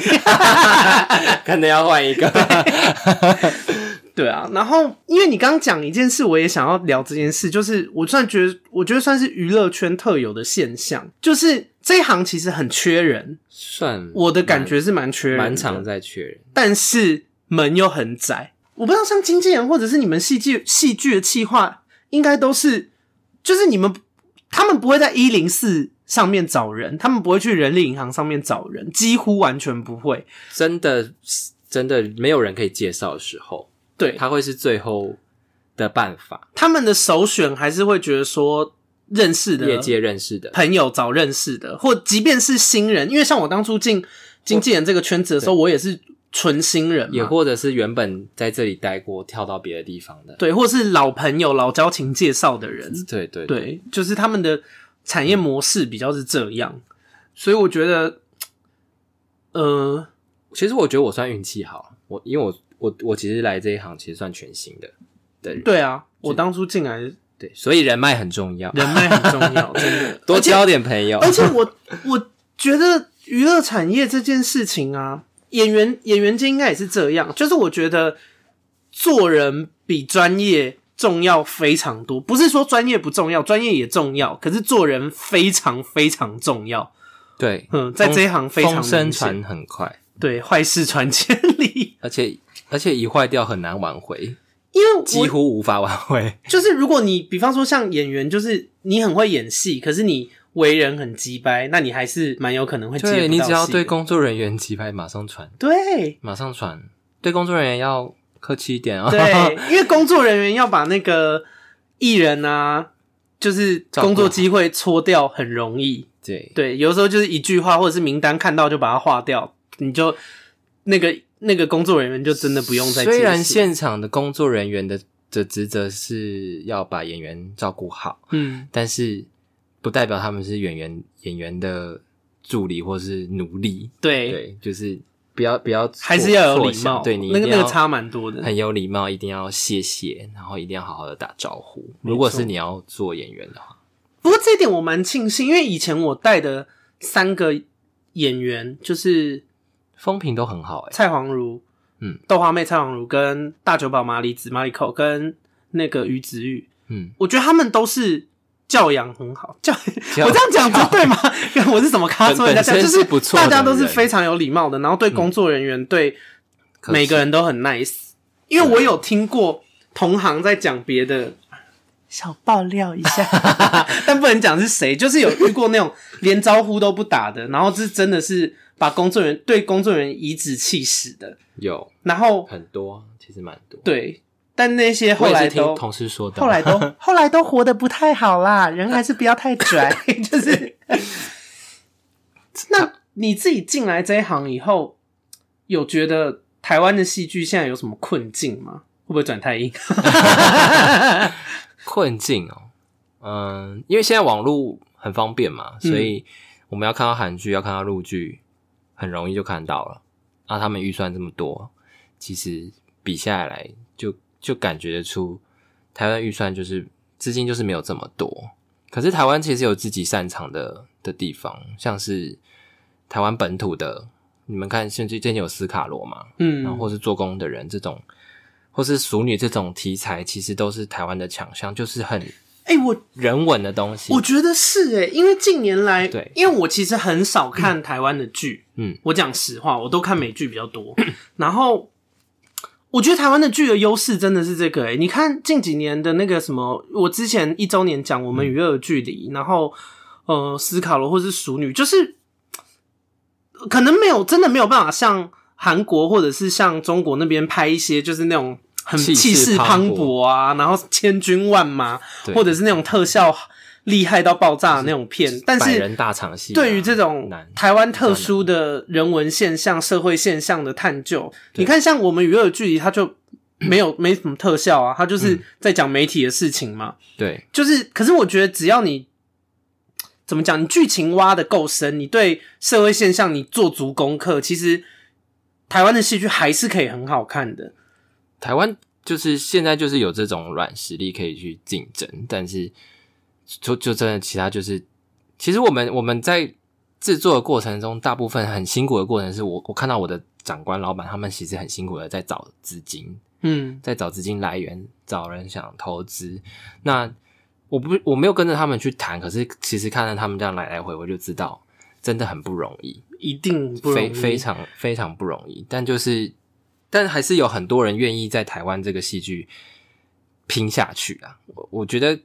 可能要换一个。对啊，然后因为你刚刚讲一件事，我也想要聊这件事，就是我算觉得，我觉得算是娱乐圈特有的现象，就是这一行其实很缺人，算我的感觉是蛮缺人，蛮常在缺人，但是门又很窄。我不知道像经纪人或者是你们戏剧戏剧的企划，应该都是，就是你们他们不会在一零四上面找人，他们不会去人力银行上面找人，几乎完全不会，真的真的没有人可以介绍的时候。对，他会是最后的办法。他们的首选还是会觉得说，认识的业界认识的。朋友找认识的，或即便是新人，因为像我当初进经纪人这个圈子的时候，我，我也是纯新人，也或者是原本在这里待过，跳到别的地方的，对，或是老朋友、老交情介绍的人，对对对，对，就是他们的产业模式比较是这样，所以我觉得，呃，其实我觉得我算运气好，我因为我。我我其实来这一行其实算全新的，对对啊，我当初进来，对，所以人脉很重要，人脉很重要，真的多交点朋友。而且，而且我我觉得娱乐产业这件事情啊，演员演员界应该也是这样，就是我觉得做人比专业重要非常多，不是说专业不重要，专业也重要，可是做人非常非常重要。对，嗯，在这一行非常风声传很快，对，坏事传千里，而且。而且一坏掉很难挽回，因为几乎无法挽回。就是如果你比方说像演员，就是你很会演戏，可是你为人很鸡掰，那你还是蛮有可能会接不到戏。对，你只要对工作人员鸡掰，马上传。对，马上传。对工作人员要客气一点啊。对，因为工作人员要把那个艺人啊，就是工作机会搓掉很容易。对对，有时候就是一句话或者是名单看到就把它划掉，你就那个那个工作人员就真的不用再。虽然现场的工作人员的的职责是要把演员照顾好，嗯，但是。不代表他们是演员演员的助理或是奴隶，对对，就是不要不要，还是要有礼貌，对你那个那个差蛮多的，很有礼貌，一定要谢谢，然后一定要好好的打招呼。如果是你要做演员的话，不过这一点我蛮庆幸，因为以前我带的三个演员就是风评都很好，蔡黄如，嗯，豆花妹蔡黄如跟大久保麻里子麻里扣跟那个于子玉，嗯，我觉得他们都是。教养很好，教，教我这样讲不对吗？我是怎么看出人家这样？就是大家都是非常有礼貌的，然后对工作人员、嗯、对每个人都很 nice。因为我有听过同行在讲别的，小爆料一下，但不能讲是谁，就是有遇过那种连招呼都不打的，然后是真的是把工作人员对工作人员颐指气使的，有，然后很多，其实蛮多，对。但那些后来都同事说的，后来都 后来都活得不太好啦，人还是不要太拽。就是，那你自己进来这一行以后，有觉得台湾的戏剧现在有什么困境吗？会不会转太硬？困境哦，嗯，因为现在网络很方便嘛，所以我们要看到韩剧，要看到陆剧，很容易就看到了。啊，他们预算这么多，其实比下来就。就感觉得出，台湾预算就是资金就是没有这么多。可是台湾其实有自己擅长的的地方，像是台湾本土的，你们看，甚至最近有斯卡罗嘛，嗯，然后或是做工的人这种，或是熟女这种题材，其实都是台湾的强项，就是很哎，我人文的东西，我觉得是哎，因为近年来，对，因为我其实很少看台湾的剧，嗯，我讲实话，我都看美剧比较多，然后。我觉得台湾的剧的优势真的是这个哎、欸、你看近几年的那个什么，我之前一周年讲我们与恶的距离，嗯、然后呃斯卡罗或是熟女，就是可能没有真的没有办法像韩国或者是像中国那边拍一些就是那种很气势磅礴啊，然后千军万马，或者是那种特效。厉害到爆炸的那种片，但是人大场戏，对于这种台湾特殊的人文现象、社会现象的探究，你看，像我们娱乐的距离，它就没有没什么特效啊，它就是在讲媒体的事情嘛。对，就是，可是我觉得只要你怎么讲，你剧情挖的够深，你对社会现象你做足功课，其实台湾的戏剧还是可以很好看的。台湾就是现在就是有这种软实力可以去竞争，但是。就就真的，其他就是，其实我们我们在制作的过程中，大部分很辛苦的过程，是我我看到我的长官老板他们其实很辛苦的在找资金，嗯，在找资金来源，找人想投资。那我不我没有跟着他们去谈，可是其实看到他们这样来来回回，就知道真的很不容易，一定不容易，非非常非常不容易。但就是，但还是有很多人愿意在台湾这个戏剧拼下去啊！我我觉得。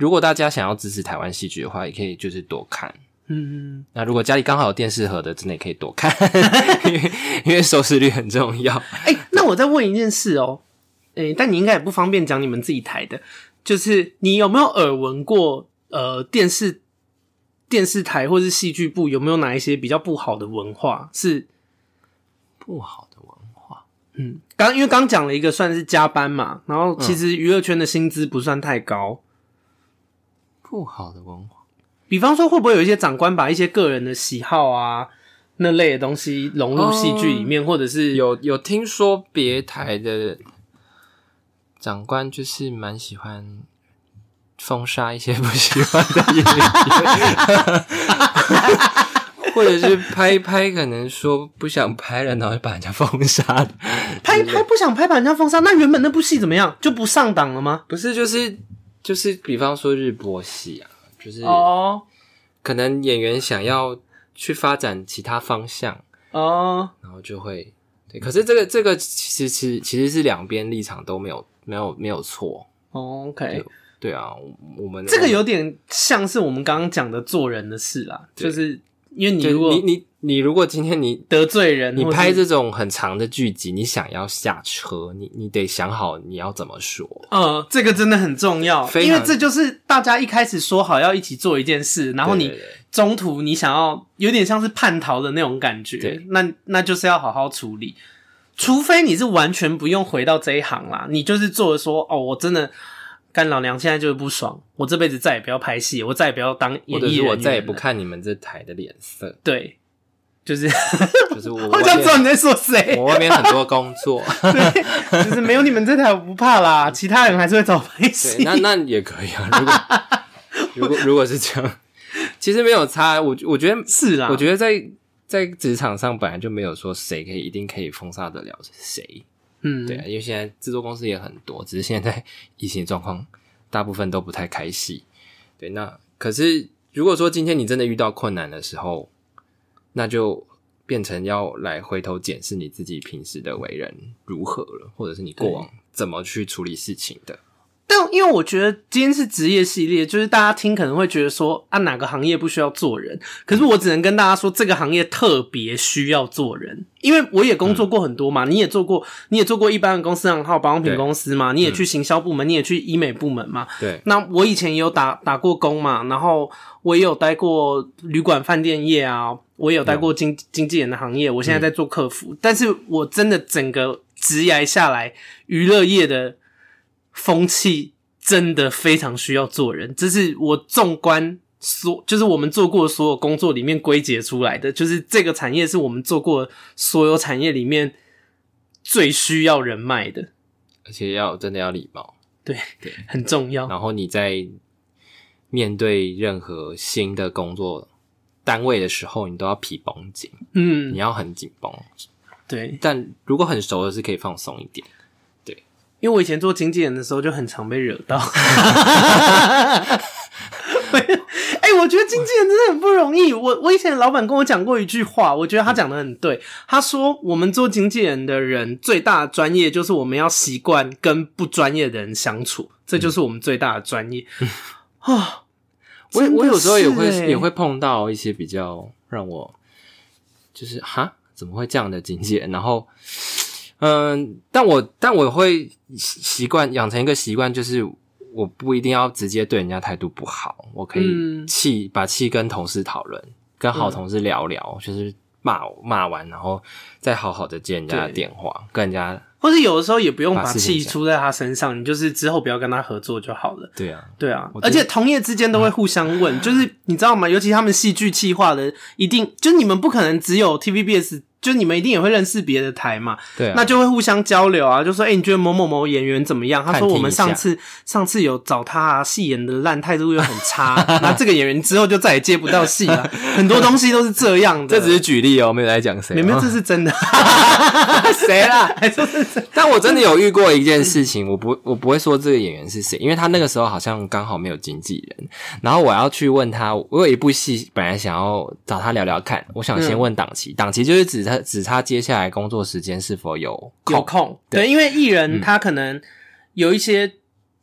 如果大家想要支持台湾戏剧的话，也可以就是多看。嗯，那如果家里刚好有电视盒的，真的也可以多看，因 为因为收视率很重要。哎、欸，那我再问一件事哦，哎、欸，但你应该也不方便讲你们自己台的，就是你有没有耳闻过？呃，电视电视台或是戏剧部有没有哪一些比较不好的文化？是不好？嗯，刚因为刚讲了一个算是加班嘛，然后其实娱乐圈的薪资不算太高。不好的文化，比方说，会不会有一些长官把一些个人的喜好啊那类的东西融入戏剧里面，哦、或者是有有听说别台的长官就是蛮喜欢封杀一些不喜欢的演员，或者是拍一 拍，可能说不想拍了，然后就把人家封杀了。拍一拍不想拍，把人家封杀，那原本那部戏怎么样？就不上档了吗？不是，就是。就是比方说日播戏啊，就是哦，可能演员想要去发展其他方向哦，然后就会对。可是这个这个其实其实其实是两边立场都没有没有没有错。哦，OK，对啊，我们这个有点像是我们刚刚讲的做人的事啦，就是因为你如果你你你如果今天你得罪人，你拍这种很长的剧集，你想要下车，你你得想好你要怎么说。呃，这个真的很重要，因为这就是大家一开始说好要一起做一件事，然后你中途你想要有点像是叛逃的那种感觉，对，那那就是要好好处理。除非你是完全不用回到这一行啦，你就是做的说哦，我真的。干老娘现在就是不爽，我这辈子再也不要拍戏，我再也不要当演艺人我再也不看你们这台的脸色。对，就是 就是我，我想知道你在说谁。我外面很多工作，对，就是没有你们这台我不怕啦，其他人还是会找拍戏。那那也可以啊，如果如果如果是这样，其实没有差。我我觉得是啦，我觉得在在职场上本来就没有说谁可以一定可以封杀得了谁。嗯，对啊，因为现在制作公司也很多，只是现在 疫情状况，大部分都不太开戏。对，那可是如果说今天你真的遇到困难的时候，那就变成要来回头检视你自己平时的为人如何了，或者是你过往怎么去处理事情的。但因为我觉得今天是职业系列，就是大家听可能会觉得说啊，哪个行业不需要做人？可是我只能跟大家说，这个行业特别需要做人，因为我也工作过很多嘛，嗯、你也做过，你也做过一般的公司，然后保养品公司嘛，你也去行销部门，嗯、你也去医美部门嘛。对。那我以前也有打打过工嘛，然后我也有待过旅馆饭店业啊，我也有待过经经纪人的行业，我现在在做客服，嗯、但是我真的整个职涯下来，娱乐业的。风气真的非常需要做人，这是我纵观所，就是我们做过的所有工作里面归结出来的，就是这个产业是我们做过所有产业里面最需要人脉的，而且要真的要礼貌，对对，很重要。然后你在面对任何新的工作单位的时候，你都要皮绷紧，嗯，你要很紧绷，对。但如果很熟的是可以放松一点。因为我以前做经纪人的时候就很常被惹到，哎、欸，我觉得经纪人真的很不容易。我我以前的老板跟我讲过一句话，我觉得他讲的很对。他说，我们做经纪人的人最大的专业就是我们要习惯跟不专业的人相处，这就是我们最大的专业。啊，我我有时候也会也会碰到一些比较让我就是哈，怎么会这样的经纪人？然后。嗯，但我但我会习惯养成一个习惯，就是我不一定要直接对人家态度不好，我可以气、嗯、把气跟同事讨论，跟好同事聊聊，嗯、就是骂骂完，然后再好好的接人家的电话，跟人家，或是有的时候也不用把气出在他身上，你就是之后不要跟他合作就好了。对啊，对啊，而且同业之间都会互相问，就是你知道吗？尤其他们戏剧企划的，一定就是你们不可能只有 TVBS。就你们一定也会认识别的台嘛，对啊，那就会互相交流啊，就说，哎、欸，你觉得某某某演员怎么样？他说我们上次上次有找他啊，戏演的烂，态度又很差，那这个演员之后就再也接不到戏了。很多东西都是这样的，这只是举例哦，没有在讲谁，没有，这是真的，谁啦？还说是真？但我真的有遇过一件事情，我不我不会说这个演员是谁，因为他那个时候好像刚好没有经纪人，然后我要去问他，我有一部戏本来想要找他聊聊看，我想先问档期，档期就是指。他只他接下来工作时间是否有空有空？对，对，因为艺人他可能有一些，嗯、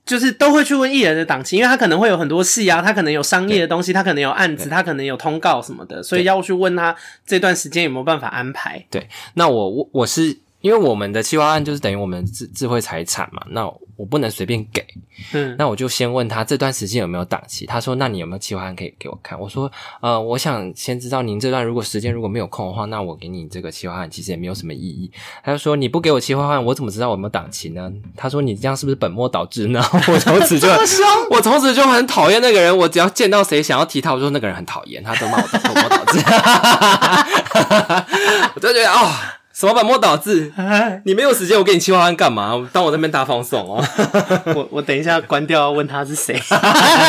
就是都会去问艺人的档期，因为他可能会有很多戏啊，他可能有商业的东西，他可能有案子，他可能有通告什么的，所以要去问他这段时间有没有办法安排。对，那我我我是。因为我们的企划案就是等于我们智智慧财产嘛，那我不能随便给，嗯，那我就先问他这段时间有没有档期。他说：“那你有没有企划案可以给我看？”我说：“呃，我想先知道您这段如果时间如果没有空的话，那我给你这个企划案其实也没有什么意义。”他就说：“你不给我企划案，我怎么知道我有没有档期呢？”他说：“你这样是不是本末倒置呢？” 我从此就我从此就很讨厌那个人。我只要见到谁想要提他，我说那个人很讨厌，他都骂我本末倒置。我就觉得哦。什么本末倒置？你没有时间，我给你企划案干嘛？当我这边大放送哦。我我等一下关掉，问他是谁，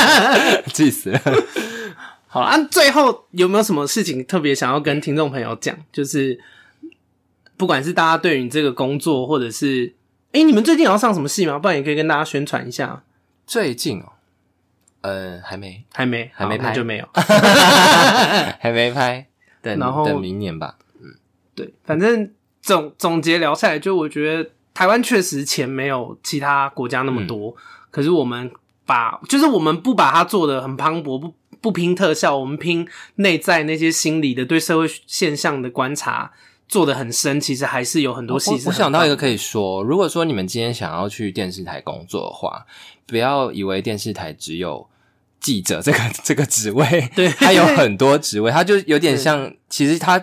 气死了。好，啊，最后有没有什么事情特别想要跟听众朋友讲？就是不管是大家对于你这个工作，或者是哎、欸，你们最近有要上什么戏吗？不然也可以跟大家宣传一下。最近哦，呃，还没，还没，还没拍就没有，还没拍，等然后等明年吧。嗯，对，反正。总总结聊下来，就我觉得台湾确实钱没有其他国家那么多，嗯、可是我们把，就是我们不把它做的很磅礴，不不拼特效，我们拼内在那些心理的对社会现象的观察。做的很深，其实还是有很多细。我想到一个可以说，如果说你们今天想要去电视台工作的话，不要以为电视台只有记者这个这个职位，对，它有很多职位，它就有点像，其实它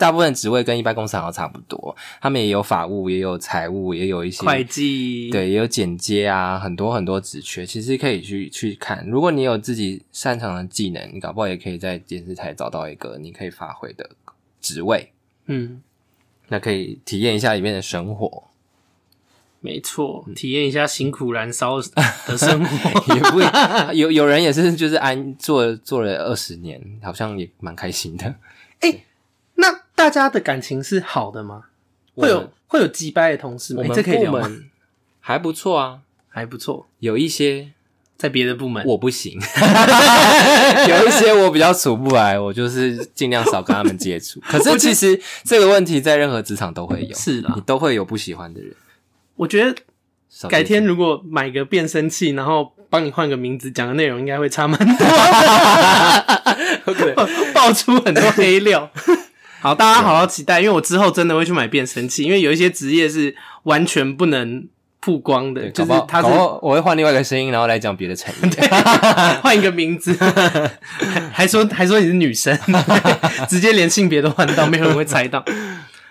大部分职位跟一般公司好像差不多，他们也有法务，也有财务，也有一些会计，对，也有剪接啊，很多很多职缺，其实可以去去看。如果你有自己擅长的技能，你搞不好也可以在电视台找到一个你可以发挥的职位。嗯，那可以体验一下里面的生活，没错，体验一下辛苦燃烧的 生活，也不会有有人也是就是安做做了二十年，好像也蛮开心的。哎、欸，那大家的感情是好的吗？会有会有击败的同事吗？我们、欸、这可以聊吗？还不错啊，还不错，有一些。在别的部门，我不行，有一些我比较处不来，我就是尽量少跟他们接触。可是其实这个问题在任何职场都会有，是的，你都会有不喜欢的人。我觉得改天如果买个变声器，然后帮你换个名字，讲的内容应该会差蛮多的，爆出很多黑料。好，大家好好期待，因为我之后真的会去买变声器，因为有一些职业是完全不能。曝光的，就是他是，我会换另外一个声音，然后来讲别的产业，换一个名字，还说 还说你是女生，直接连性别都换到，没有人会猜到。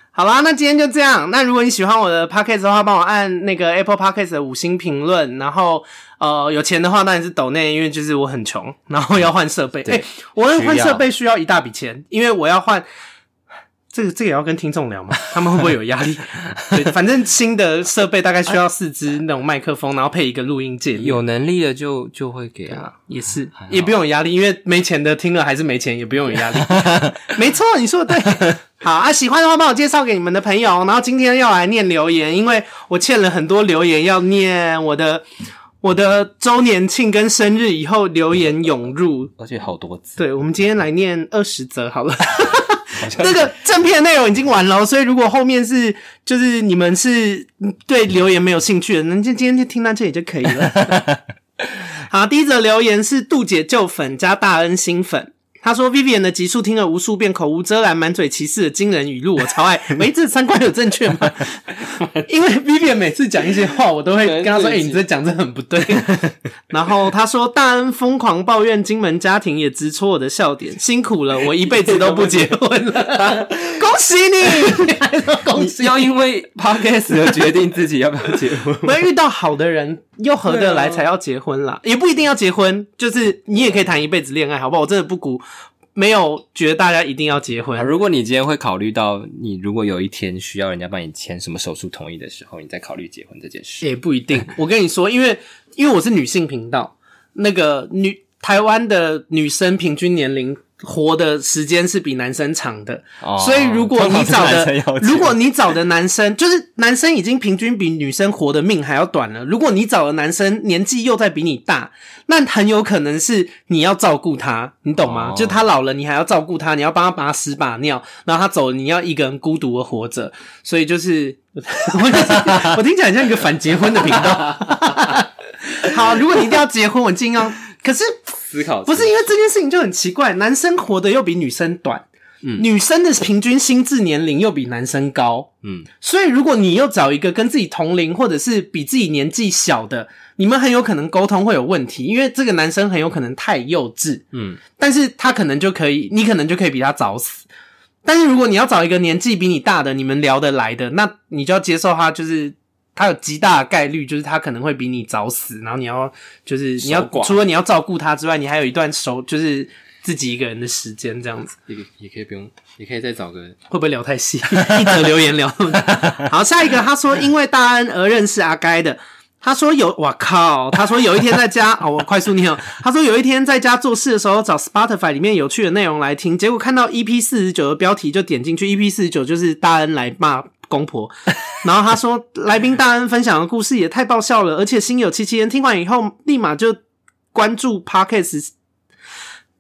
好啦，那今天就这样。那如果你喜欢我的 Podcast 的话，帮我按那个 Apple Podcast 的五星评论，然后呃有钱的话当然是抖内，因为就是我很穷，然后要换设备。哎，我换设备需要一大笔钱，因为我要换。这个这个也要跟听众聊嘛？他们会不会有压力？对，反正新的设备大概需要四支那种麦克风，然后配一个录音键。有能力的就就会给啊，也是也不用有压力，因为没钱的听了还是没钱，也不用有压力。没错，你说的对。好啊，喜欢的话帮我介绍给你们的朋友。然后今天要来念留言，因为我欠了很多留言要念。我的我的周年庆跟生日以后留言涌入，而且好多字。对，我们今天来念二十则好了。那个正片内容已经完了，所以如果后面是就是你们是对留言没有兴趣的，那就今天就听到这里就可以了。好，第一则留言是杜姐旧粉加大恩新粉。他说：“Vivian 的集数听了无数遍，口无遮拦、满嘴歧视的惊人语录，我超爱。每次三观有正确吗？因为 Vivian 每次讲一些话，我都会跟他说：‘哎、欸，你这讲这很不对。’ 然后他说：‘大恩疯狂抱怨金门家庭，也直戳我的笑点。辛苦了，我一辈子都不结婚了。恭喜你！恭喜！要因为 Podcast 而决定自己要不要结婚。我要遇到好的人又合得来才要结婚啦，也不一定要结婚，就是你也可以谈一辈子恋爱，好不好？我真的不鼓。”没有觉得大家一定要结婚。啊，如果你今天会考虑到，你如果有一天需要人家帮你签什么手术同意的时候，你再考虑结婚这件事。也不一定。我跟你说，因为因为我是女性频道，那个女台湾的女生平均年龄。活的时间是比男生长的，哦、所以如果你找的如果你找的男生就是男生已经平均比女生活的命还要短了，如果你找的男生年纪又在比你大，那很有可能是你要照顾他，你懂吗？哦、就他老了，你还要照顾他，你要帮他把屎把尿，然后他走了，你要一个人孤独的活着，所以就是 我听起来像一个反结婚的频道。好，如果你一定要结婚，我尽量。可是。思考不是因为这件事情就很奇怪，男生活的又比女生短，嗯，女生的平均心智年龄又比男生高，嗯，所以如果你又找一个跟自己同龄或者是比自己年纪小的，你们很有可能沟通会有问题，因为这个男生很有可能太幼稚，嗯，但是他可能就可以，你可能就可以比他早死，但是如果你要找一个年纪比你大的，你们聊得来的，那你就要接受他就是。他有极大的概率，就是他可能会比你早死，然后你要就是你要除了你要照顾他之外，你还有一段熟就是自己一个人的时间，这样子也也可以不用，也可以再找个会不会聊太细？一则留言聊。好，下一个他说因为大恩而认识阿该的，他说有我靠，他说有一天在家哦，我快速念哦，他说有一天在家做事的时候找 Spotify 里面有趣的内容来听，结果看到 EP 四十九的标题就点进去，EP 四十九就是大恩来骂。公婆，然后他说：“来宾大恩分享的故事也太爆笑了，而且心有戚戚焉。听完以后，立马就关注 Podcast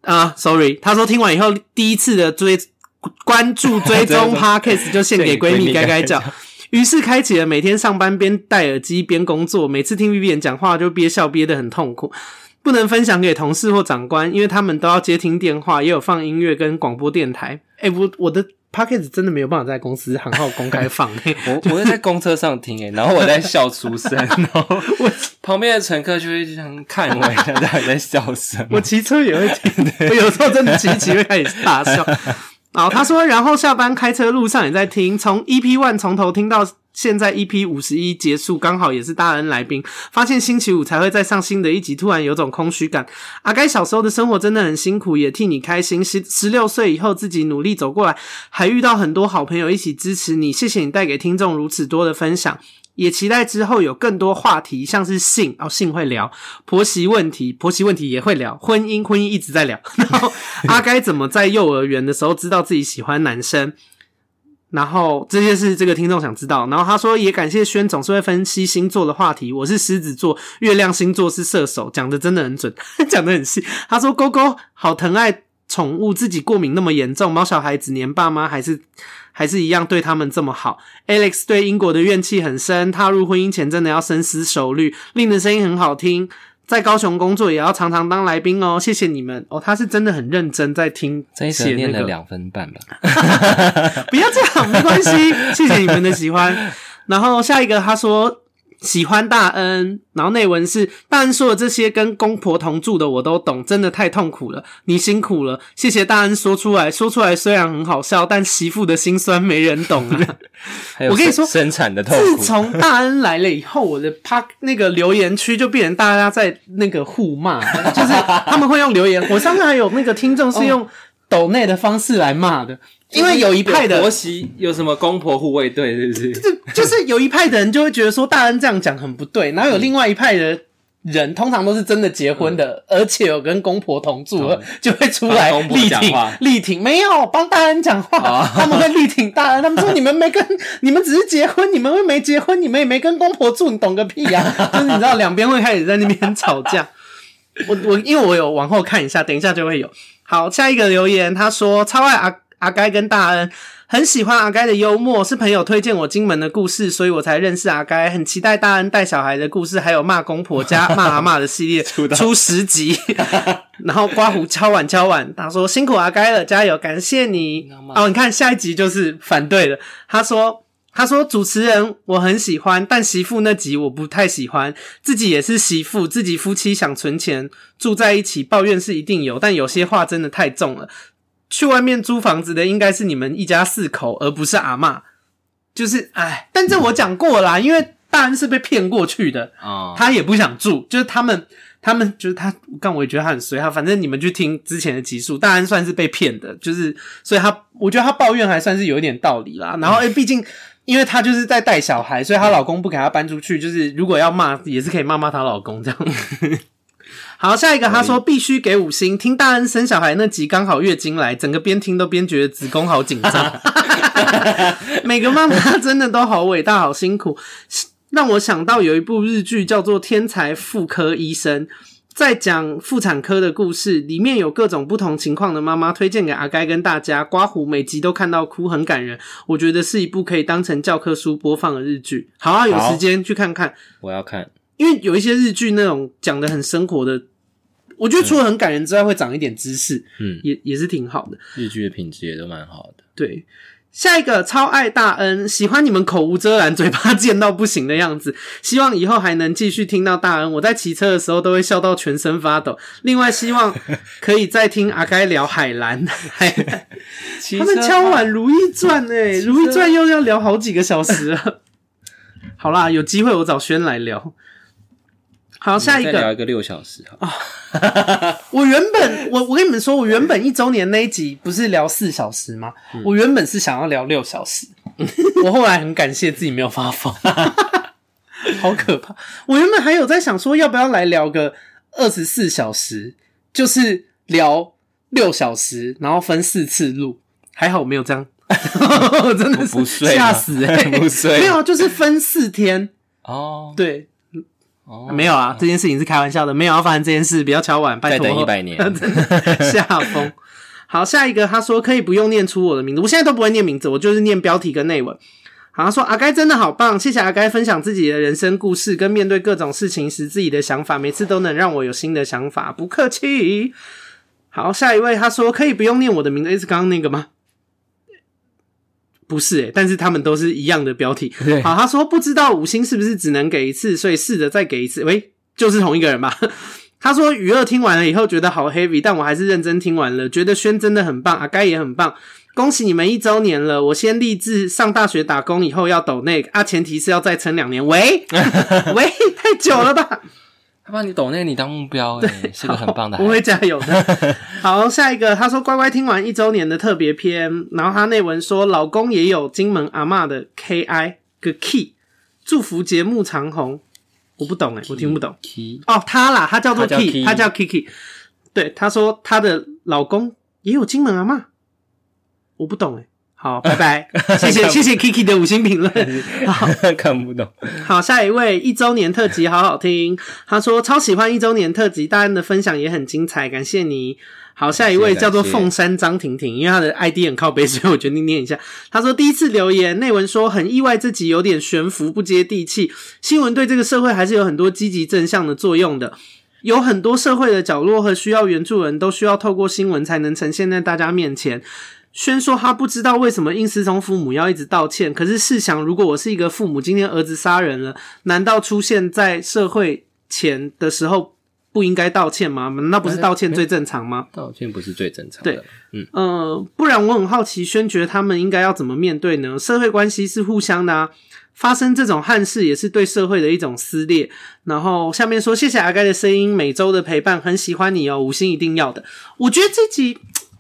啊，sorry，他说听完以后第一次的追关注 追踪 Podcast 就献给闺蜜该该 叫。于是开启了每天上班边戴耳机边工作，每次听 Vivian 讲话就憋笑憋得很痛苦，不能分享给同事或长官，因为他们都要接听电话，也有放音乐跟广播电台。哎、欸，我我的。Podcast 真的没有办法在公司行号公开放，我我会在公车上听诶，然后我在笑出声，然后我旁边的乘客就会这样看我，一下，到底在笑声。我骑车也会听，我有时候真的骑骑会开始大笑。然后他说，然后下班开车路上也在听，从 EP One 从头听到。现在 EP 五十一结束，刚好也是大恩来宾，发现星期五才会再上新的一集，突然有种空虚感。阿该小时候的生活真的很辛苦，也替你开心。十十六岁以后自己努力走过来，还遇到很多好朋友一起支持你，谢谢你带给听众如此多的分享。也期待之后有更多话题，像是性哦，性会聊，婆媳问题，婆媳问题也会聊，婚姻婚姻一直在聊。然后阿该怎么在幼儿园的时候知道自己喜欢男生？然后这些是这个听众想知道。然后他说也感谢轩总是会分析星座的话题。我是狮子座，月亮星座是射手，讲的真的很准，讲的很细。他说勾勾好疼爱宠物，自己过敏那么严重，猫小孩子黏爸妈还是还是一样对他们这么好。Alex 对英国的怨气很深，踏入婚姻前真的要深思熟虑。令的声音很好听。在高雄工作也要常常当来宾哦，谢谢你们哦，他是真的很认真在听，这一次念了两分半吧，不要这样，没关系，谢谢你们的喜欢。然后下一个他说。喜欢大恩，然后内文是大恩说的这些跟公婆同住的我都懂，真的太痛苦了，你辛苦了，谢谢大恩说出来，说出来虽然很好笑，但媳妇的心酸没人懂啊。我跟你说，生产的痛苦。自从大恩来了以后，我的趴那个留言区就变成大家在那个互骂，就是他们会用留言。我上次还有那个听众是用 抖内的方式来骂的。因为有一派的婆媳有什么公婆护卫队，是不是？就就是有一派的人就会觉得说大恩这样讲很不对，然后有另外一派的人，通常都是真的结婚的，而且有跟公婆同住，就会出来力挺力挺。没有帮大恩讲话，他们会力挺大恩。他们说你们没跟 你们只是结婚，你们又没结婚，你们也没跟公婆住，你懂个屁呀！就是你知道两边会开始在那边吵架。我我因为我有往后看一下，等一下就会有。好，下一个留言，他说超爱阿。阿该跟大恩很喜欢阿该的幽默，是朋友推荐我金门的故事，所以我才认识阿该。很期待大恩带小孩的故事，还有骂公婆加骂阿嬷的系列 出十集。然后刮胡敲碗敲碗，他说辛苦阿该了，加油，感谢你。哦，你看下一集就是反对的。他说他说主持人我很喜欢，但媳妇那集我不太喜欢。自己也是媳妇，自己夫妻想存钱住在一起，抱怨是一定有，但有些话真的太重了。去外面租房子的应该是你们一家四口，而不是阿妈。就是，哎，但这我讲过啦，因为大恩是被骗过去的，哦，他也不想住，就是他们，他们就是他，但我也觉得他很衰，他反正你们去听之前的集数，大恩算是被骗的，就是，所以他，我觉得他抱怨还算是有一点道理啦。然后，哎毕竟，因为她就是在带小孩，所以她老公不给她搬出去，就是如果要骂，也是可以骂骂她老公这样。好，下一个她说必须给五星。听大恩生小孩那集刚好月经来，整个边听都边觉得子宫好紧张。每个妈妈真的都好伟大，好辛苦，让我想到有一部日剧叫做《天才妇科医生》，在讲妇产科的故事，里面有各种不同情况的妈妈，推荐给阿该跟大家。刮胡每集都看到哭，很感人。我觉得是一部可以当成教科书播放的日剧。好啊，有时间去看看。我要看。因为有一些日剧那种讲的很生活的，我觉得除了很感人之外，会长一点知识，嗯，也也是挺好的。日剧的品质也都蛮好的。对，下一个超爱大恩，喜欢你们口无遮拦、嘴巴贱到不行的样子，希望以后还能继续听到大恩。我在骑车的时候都会笑到全身发抖。另外，希望可以再听阿该聊海蓝，海他们敲碗《如懿传》诶，《如懿传》又要聊好几个小时了。好啦，有机会我找轩来聊。好，下一个聊一个六小时啊！我原本我我跟你们说，我原本一周年那一集不是聊四小时吗？嗯、我原本是想要聊六小时，我后来很感谢自己没有发疯，好可怕！我原本还有在想说，要不要来聊个二十四小时，就是聊六小时，然后分四次录。还好我没有这样，我真的是吓死哎、欸！不睡，没有，就是分四天哦，对。Oh, 没有啊，这件事情是开玩笑的，没有要发生这件事，不要敲碗，拜托。再等一百年，下风。好，下一个，他说可以不用念出我的名字，我现在都不会念名字，我就是念标题跟内文。好他说阿该真的好棒，谢谢阿该分享自己的人生故事跟面对各种事情时自己的想法，每次都能让我有新的想法，不客气。好，下一位他说可以不用念我的名字，是刚刚那个吗？不是诶、欸，但是他们都是一样的标题。好，他说不知道五星是不是只能给一次，所以试着再给一次。喂，就是同一个人吧？他说娱乐听完了以后觉得好 heavy，但我还是认真听完了，觉得轩真的很棒，阿该也很棒。恭喜你们一周年了！我先立志上大学打工，以后要抖那个啊，前提是要再撑两年。喂 喂，太久了吧？他把你懂那个你当目标，对，是个很棒的，我会加油的。好，下一个，他说乖乖听完一周年的特别篇，然后他内文说老公也有金门阿嬷的 K I 个 key，祝福节目长红。我不懂诶，我听不懂。key 哦，他啦，他叫做 key，他叫 Kiki。对，他说他的老公也有金门阿嬷。我不懂诶，好，拜拜，谢谢谢谢 Kiki 的五星评论，好，看不懂。好，下一位一周年特辑好好听，他说超喜欢一周年特辑，大家的分享也很精彩，感谢你。好，下一位叫做凤山张婷婷，因为她的 ID 很靠北，所以我决定念一下。他说第一次留言内文说很意外，自己有点悬浮，不接地气。新闻对这个社会还是有很多积极正向的作用的，有很多社会的角落和需要援助人都需要透过新闻才能呈现在大家面前。轩说他不知道为什么应思聪父母要一直道歉，可是试想，如果我是一个父母，今天儿子杀人了，难道出现在社会前的时候不应该道歉吗？那不是道歉最正常吗？道歉不是最正常的。对，嗯呃，不然我很好奇，宣觉得他们应该要怎么面对呢？社会关系是互相的啊，发生这种憾事也是对社会的一种撕裂。然后下面说，谢谢阿盖的声音，每周的陪伴，很喜欢你哦，五星一定要的。我觉得这集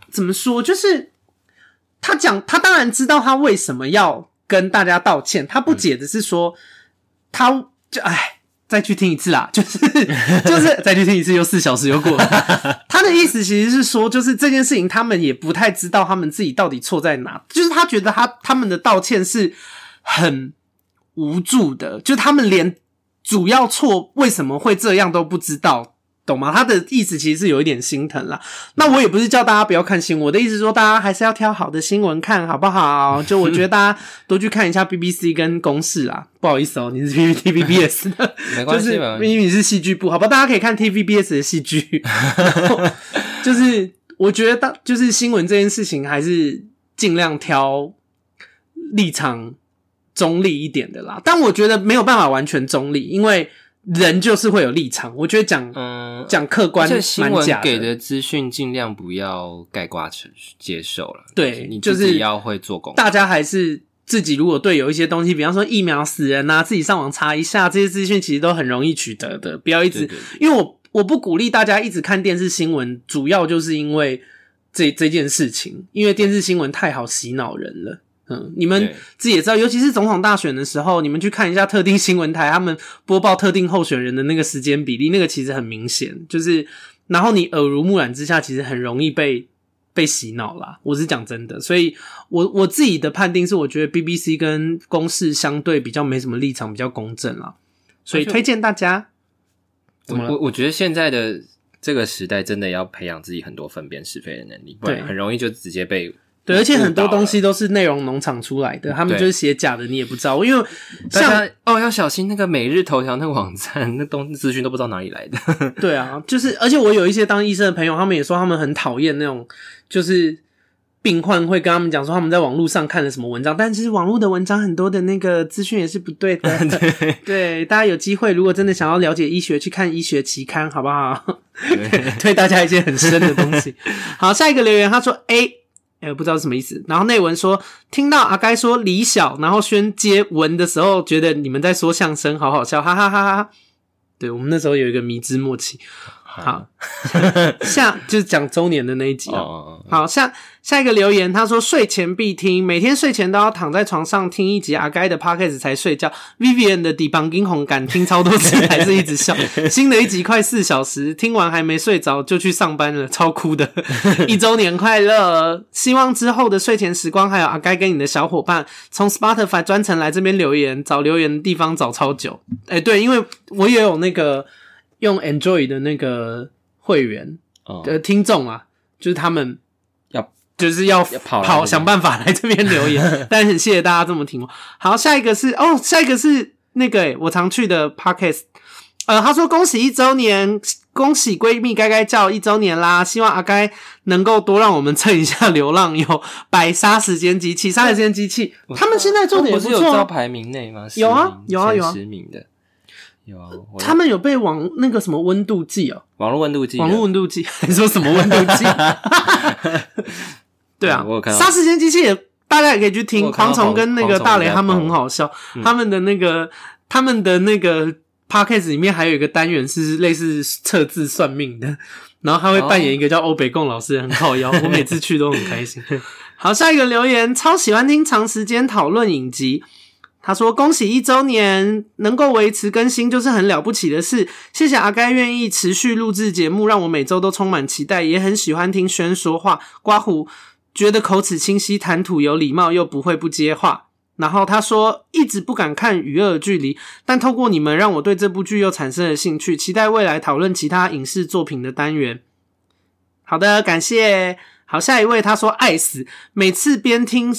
怎么说，就是。他讲，他当然知道他为什么要跟大家道歉。他不解的是说，他就哎，再去听一次啦，就是 就是再去听一次，又四小时又过了。他的意思其实是说，就是这件事情他们也不太知道他们自己到底错在哪。就是他觉得他他们的道歉是很无助的，就他们连主要错为什么会这样都不知道。懂吗？他的意思其实是有一点心疼啦。那我也不是叫大家不要看新闻，我的意思是说，大家还是要挑好的新闻看好不好？就我觉得大家 多去看一下 BBC 跟公视啦。不好意思哦，你是 TVBS 的，没关系，因为你是戏剧部，好吧？大家可以看 TVBS 的戏剧。就是我觉得，当就是新闻这件事情，还是尽量挑立场中立一点的啦。但我觉得没有办法完全中立，因为。人就是会有立场，我觉得讲嗯讲客观，这新闻给的资讯尽量不要概括去接受了。对，你就是要会做工。大家还是自己如果对有一些东西，比方说疫苗死人啊，自己上网查一下，这些资讯其实都很容易取得的。不要一直，因为我我不鼓励大家一直看电视新闻，主要就是因为这这件事情，因为电视新闻太好洗脑人了。嗯，你们自己也知道，尤其是总统大选的时候，你们去看一下特定新闻台，他们播报特定候选人的那个时间比例，那个其实很明显，就是，然后你耳濡目染之下，其实很容易被被洗脑啦。我是讲真的，所以我我自己的判定是，我觉得 BBC 跟公视相对比较没什么立场，比较公正啦，所以推荐大家。我我我觉得现在的这个时代，真的要培养自己很多分辨是非的能力，不然很容易就直接被。对，而且很多东西都是内容农场出来的，他们就是写假的，你也不知道。因为像哦，要小心那个每日头条那个网站，那东资讯都不知道哪里来的。对啊，就是而且我有一些当医生的朋友，他们也说他们很讨厌那种，就是病患会跟他们讲说他们在网络上看了什么文章，但其实网络的文章很多的那个资讯也是不对的。对，对，大家有机会如果真的想要了解医学，去看医学期刊好不好？推大家一些很深的东西。好，下一个留言他说 A。哎、不知道是什么意思。然后内文说，听到阿该说李小，然后宣接文的时候，觉得你们在说相声，好好笑，哈哈哈哈。对，我们那时候有一个迷之默契。好，下就是讲周年的那一集哦。好，下下一个留言，他说睡前必听，每天睡前都要躺在床上听一集阿该的 podcast 才睡觉。Vivian 的底绑惊鸿敢听超多次，还是一直笑。新的一集快四小时，听完还没睡着就去上班了，超哭的。一周年快乐！希望之后的睡前时光，还有阿该跟你的小伙伴，从 Spotify 专程来这边留言，找留言的地方找超久。哎、欸，对，因为我也有那个。用 Enjoy 的那个会员的听众啊，就是他们要就是要跑跑想办法来这边留言，但是很谢谢大家这么听。好，下一个是哦，下一个是那个诶我常去的 Podcast。呃，他说恭喜一周年，恭喜闺蜜该该叫一周年啦！希望阿该能够多让我们蹭一下流浪，有 白沙时间机器，沙时间机器，他们现在做的也不错。不是有招排名内吗？有啊，有啊，有啊，十名的有啊。他们有被网那个什么温度计哦，网络温度计，网络温度计，你说什么温度计？对啊，我有看到杀时间机器也，大家也可以去听。蝗虫跟那个大雷他们很好笑，他们的那个，他们的那个。Podcast 里面还有一个单元是类似测字算命的，然后他会扮演一个叫欧北贡老师，很靠腰，我每次去都很开心。好，下一个留言，超喜欢听长时间讨论影集。他说：“恭喜一周年，能够维持更新就是很了不起的事。谢谢阿该愿意持续录制节目，让我每周都充满期待，也很喜欢听轩说话。刮胡觉得口齿清晰，谈吐有礼貌，又不会不接话。”然后他说，一直不敢看《与恶的距离》，但透过你们，让我对这部剧又产生了兴趣，期待未来讨论其他影视作品的单元。好的，感谢。好，下一位他说爱死，每次边听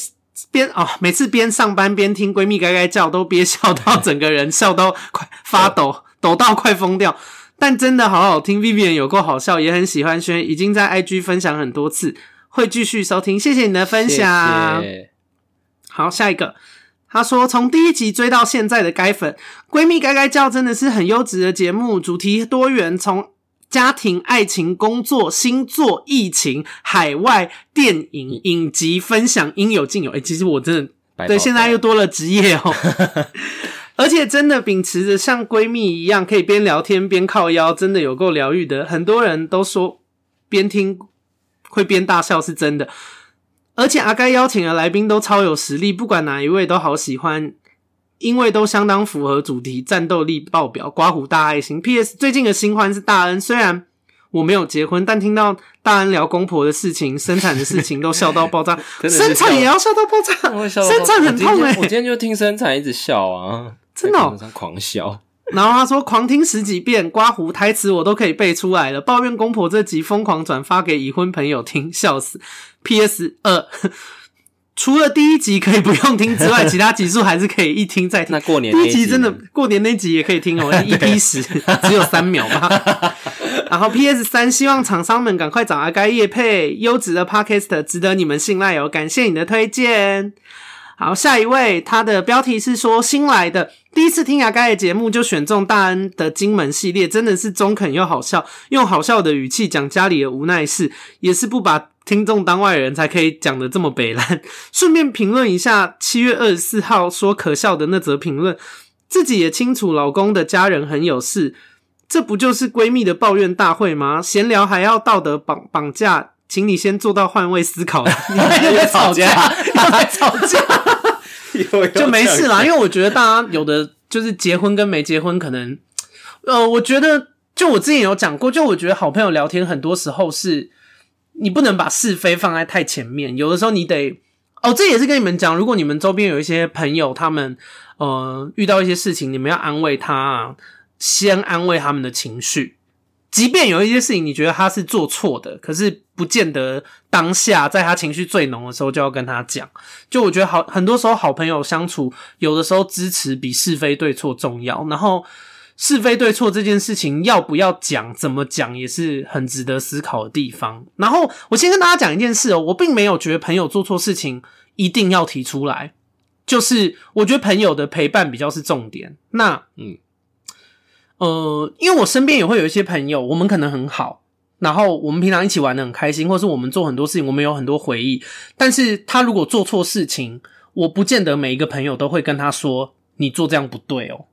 边哦，每次边上班边听闺蜜该该叫，都憋笑到 整个人笑到快发抖，抖到快疯掉。但真的好好听，Vivian 有够好笑，也很喜欢轩，已经在 IG 分享很多次，会继续收听。谢谢你的分享。谢谢。好，下一个。他说：“从第一集追到现在的该粉闺蜜该该叫，真的是很优质的节目，主题多元，从家庭、爱情、工作、星座、疫情、海外电影、影集分享，应有尽有。哎，其实我真的对现在又多了职业哦，而且真的秉持着像闺蜜一样，可以边聊天边靠腰，真的有够疗愈的。很多人都说边听会边大笑，是真的。”而且阿该邀请的来宾都超有实力，不管哪一位都好喜欢，因为都相当符合主题，战斗力爆表，刮胡大爱心。P.S. 最近的新欢是大恩，虽然我没有结婚，但听到大恩聊公婆的事情、生产的事情，都笑到爆炸。生产也要笑到爆炸，生产很痛哎、欸！我今天就听生产一直笑啊，真的、喔，狂笑。然后他说狂听十几遍，刮胡台词我都可以背出来了。抱怨公婆这集疯狂转发给已婚朋友听，笑死。P.S. 二，除了第一集可以不用听之外，其他集数还是可以一听再听。那过年第一集真的过年那集也可以听哦 一 P 十只有三秒吧。然后 P.S. 三，希望厂商们赶快找阿该叶配优质的 Podcast，值得你们信赖哦。感谢你的推荐。好，下一位，他的标题是说新来的，第一次听牙该的节目就选中大恩的金门系列，真的是中肯又好笑，用好笑的语气讲家里的无奈事，也是不把听众当外人才可以讲的这么北烂。顺便评论一下七月二十四号说可笑的那则评论，自己也清楚老公的家人很有事，这不就是闺蜜的抱怨大会吗？闲聊还要道德绑绑架。请你先做到换位思考。你们又在吵架，又在吵架，就没事啦。因为我觉得大家有的就是结婚跟没结婚，可能呃，我觉得就我之前有讲过，就我觉得好朋友聊天，很多时候是你不能把是非放在太前面。有的时候你得哦，这也是跟你们讲，如果你们周边有一些朋友，他们呃遇到一些事情，你们要安慰他，先安慰他们的情绪。即便有一些事情你觉得他是做错的，可是不见得当下在他情绪最浓的时候就要跟他讲。就我觉得好，很多时候好朋友相处，有的时候支持比是非对错重要。然后是非对错这件事情要不要讲，怎么讲也是很值得思考的地方。然后我先跟大家讲一件事哦，我并没有觉得朋友做错事情一定要提出来，就是我觉得朋友的陪伴比较是重点。那嗯。呃，因为我身边也会有一些朋友，我们可能很好，然后我们平常一起玩的很开心，或是我们做很多事情，我们有很多回忆。但是他如果做错事情，我不见得每一个朋友都会跟他说：“你做这样不对哦。”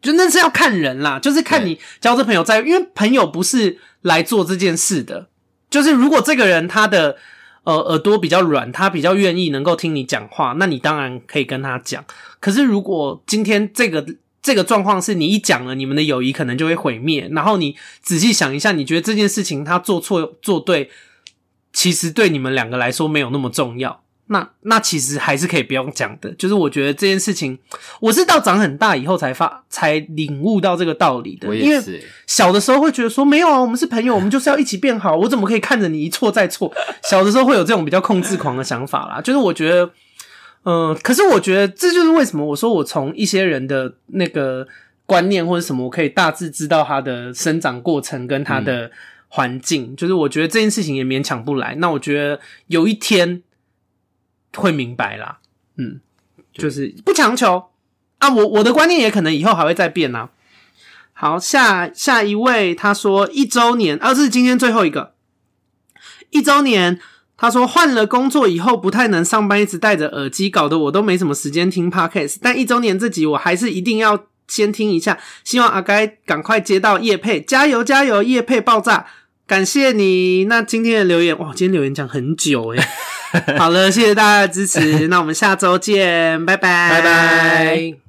就那是要看人啦，就是看你交这朋友在，因为朋友不是来做这件事的。就是如果这个人他的呃耳朵比较软，他比较愿意能够听你讲话，那你当然可以跟他讲。可是如果今天这个。这个状况是你一讲了，你们的友谊可能就会毁灭。然后你仔细想一下，你觉得这件事情他做错做对，其实对你们两个来说没有那么重要。那那其实还是可以不用讲的。就是我觉得这件事情，我是到长很大以后才发才领悟到这个道理的。因为小的时候会觉得说没有啊，我们是朋友，我们就是要一起变好。我怎么可以看着你一错再错？小的时候会有这种比较控制狂的想法啦。就是我觉得，嗯、呃，可是我觉得这就是为什么我说我从一些人的那个观念或者什么，我可以大致知道他的生长过程跟他的。嗯环境就是，我觉得这件事情也勉强不来。那我觉得有一天会明白啦，嗯，就是不强求啊。我我的观念也可能以后还会再变啊。好，下下一位他说一周年，啊，这是今天最后一个一周年。他说换了工作以后不太能上班，一直戴着耳机，搞得我都没什么时间听 Podcast。但一周年这集我还是一定要先听一下。希望阿该赶快接到叶配，加油加油，叶配爆炸！感谢你，那今天的留言哇，今天留言讲很久诶好了，谢谢大家的支持，那我们下周见，拜拜，拜拜。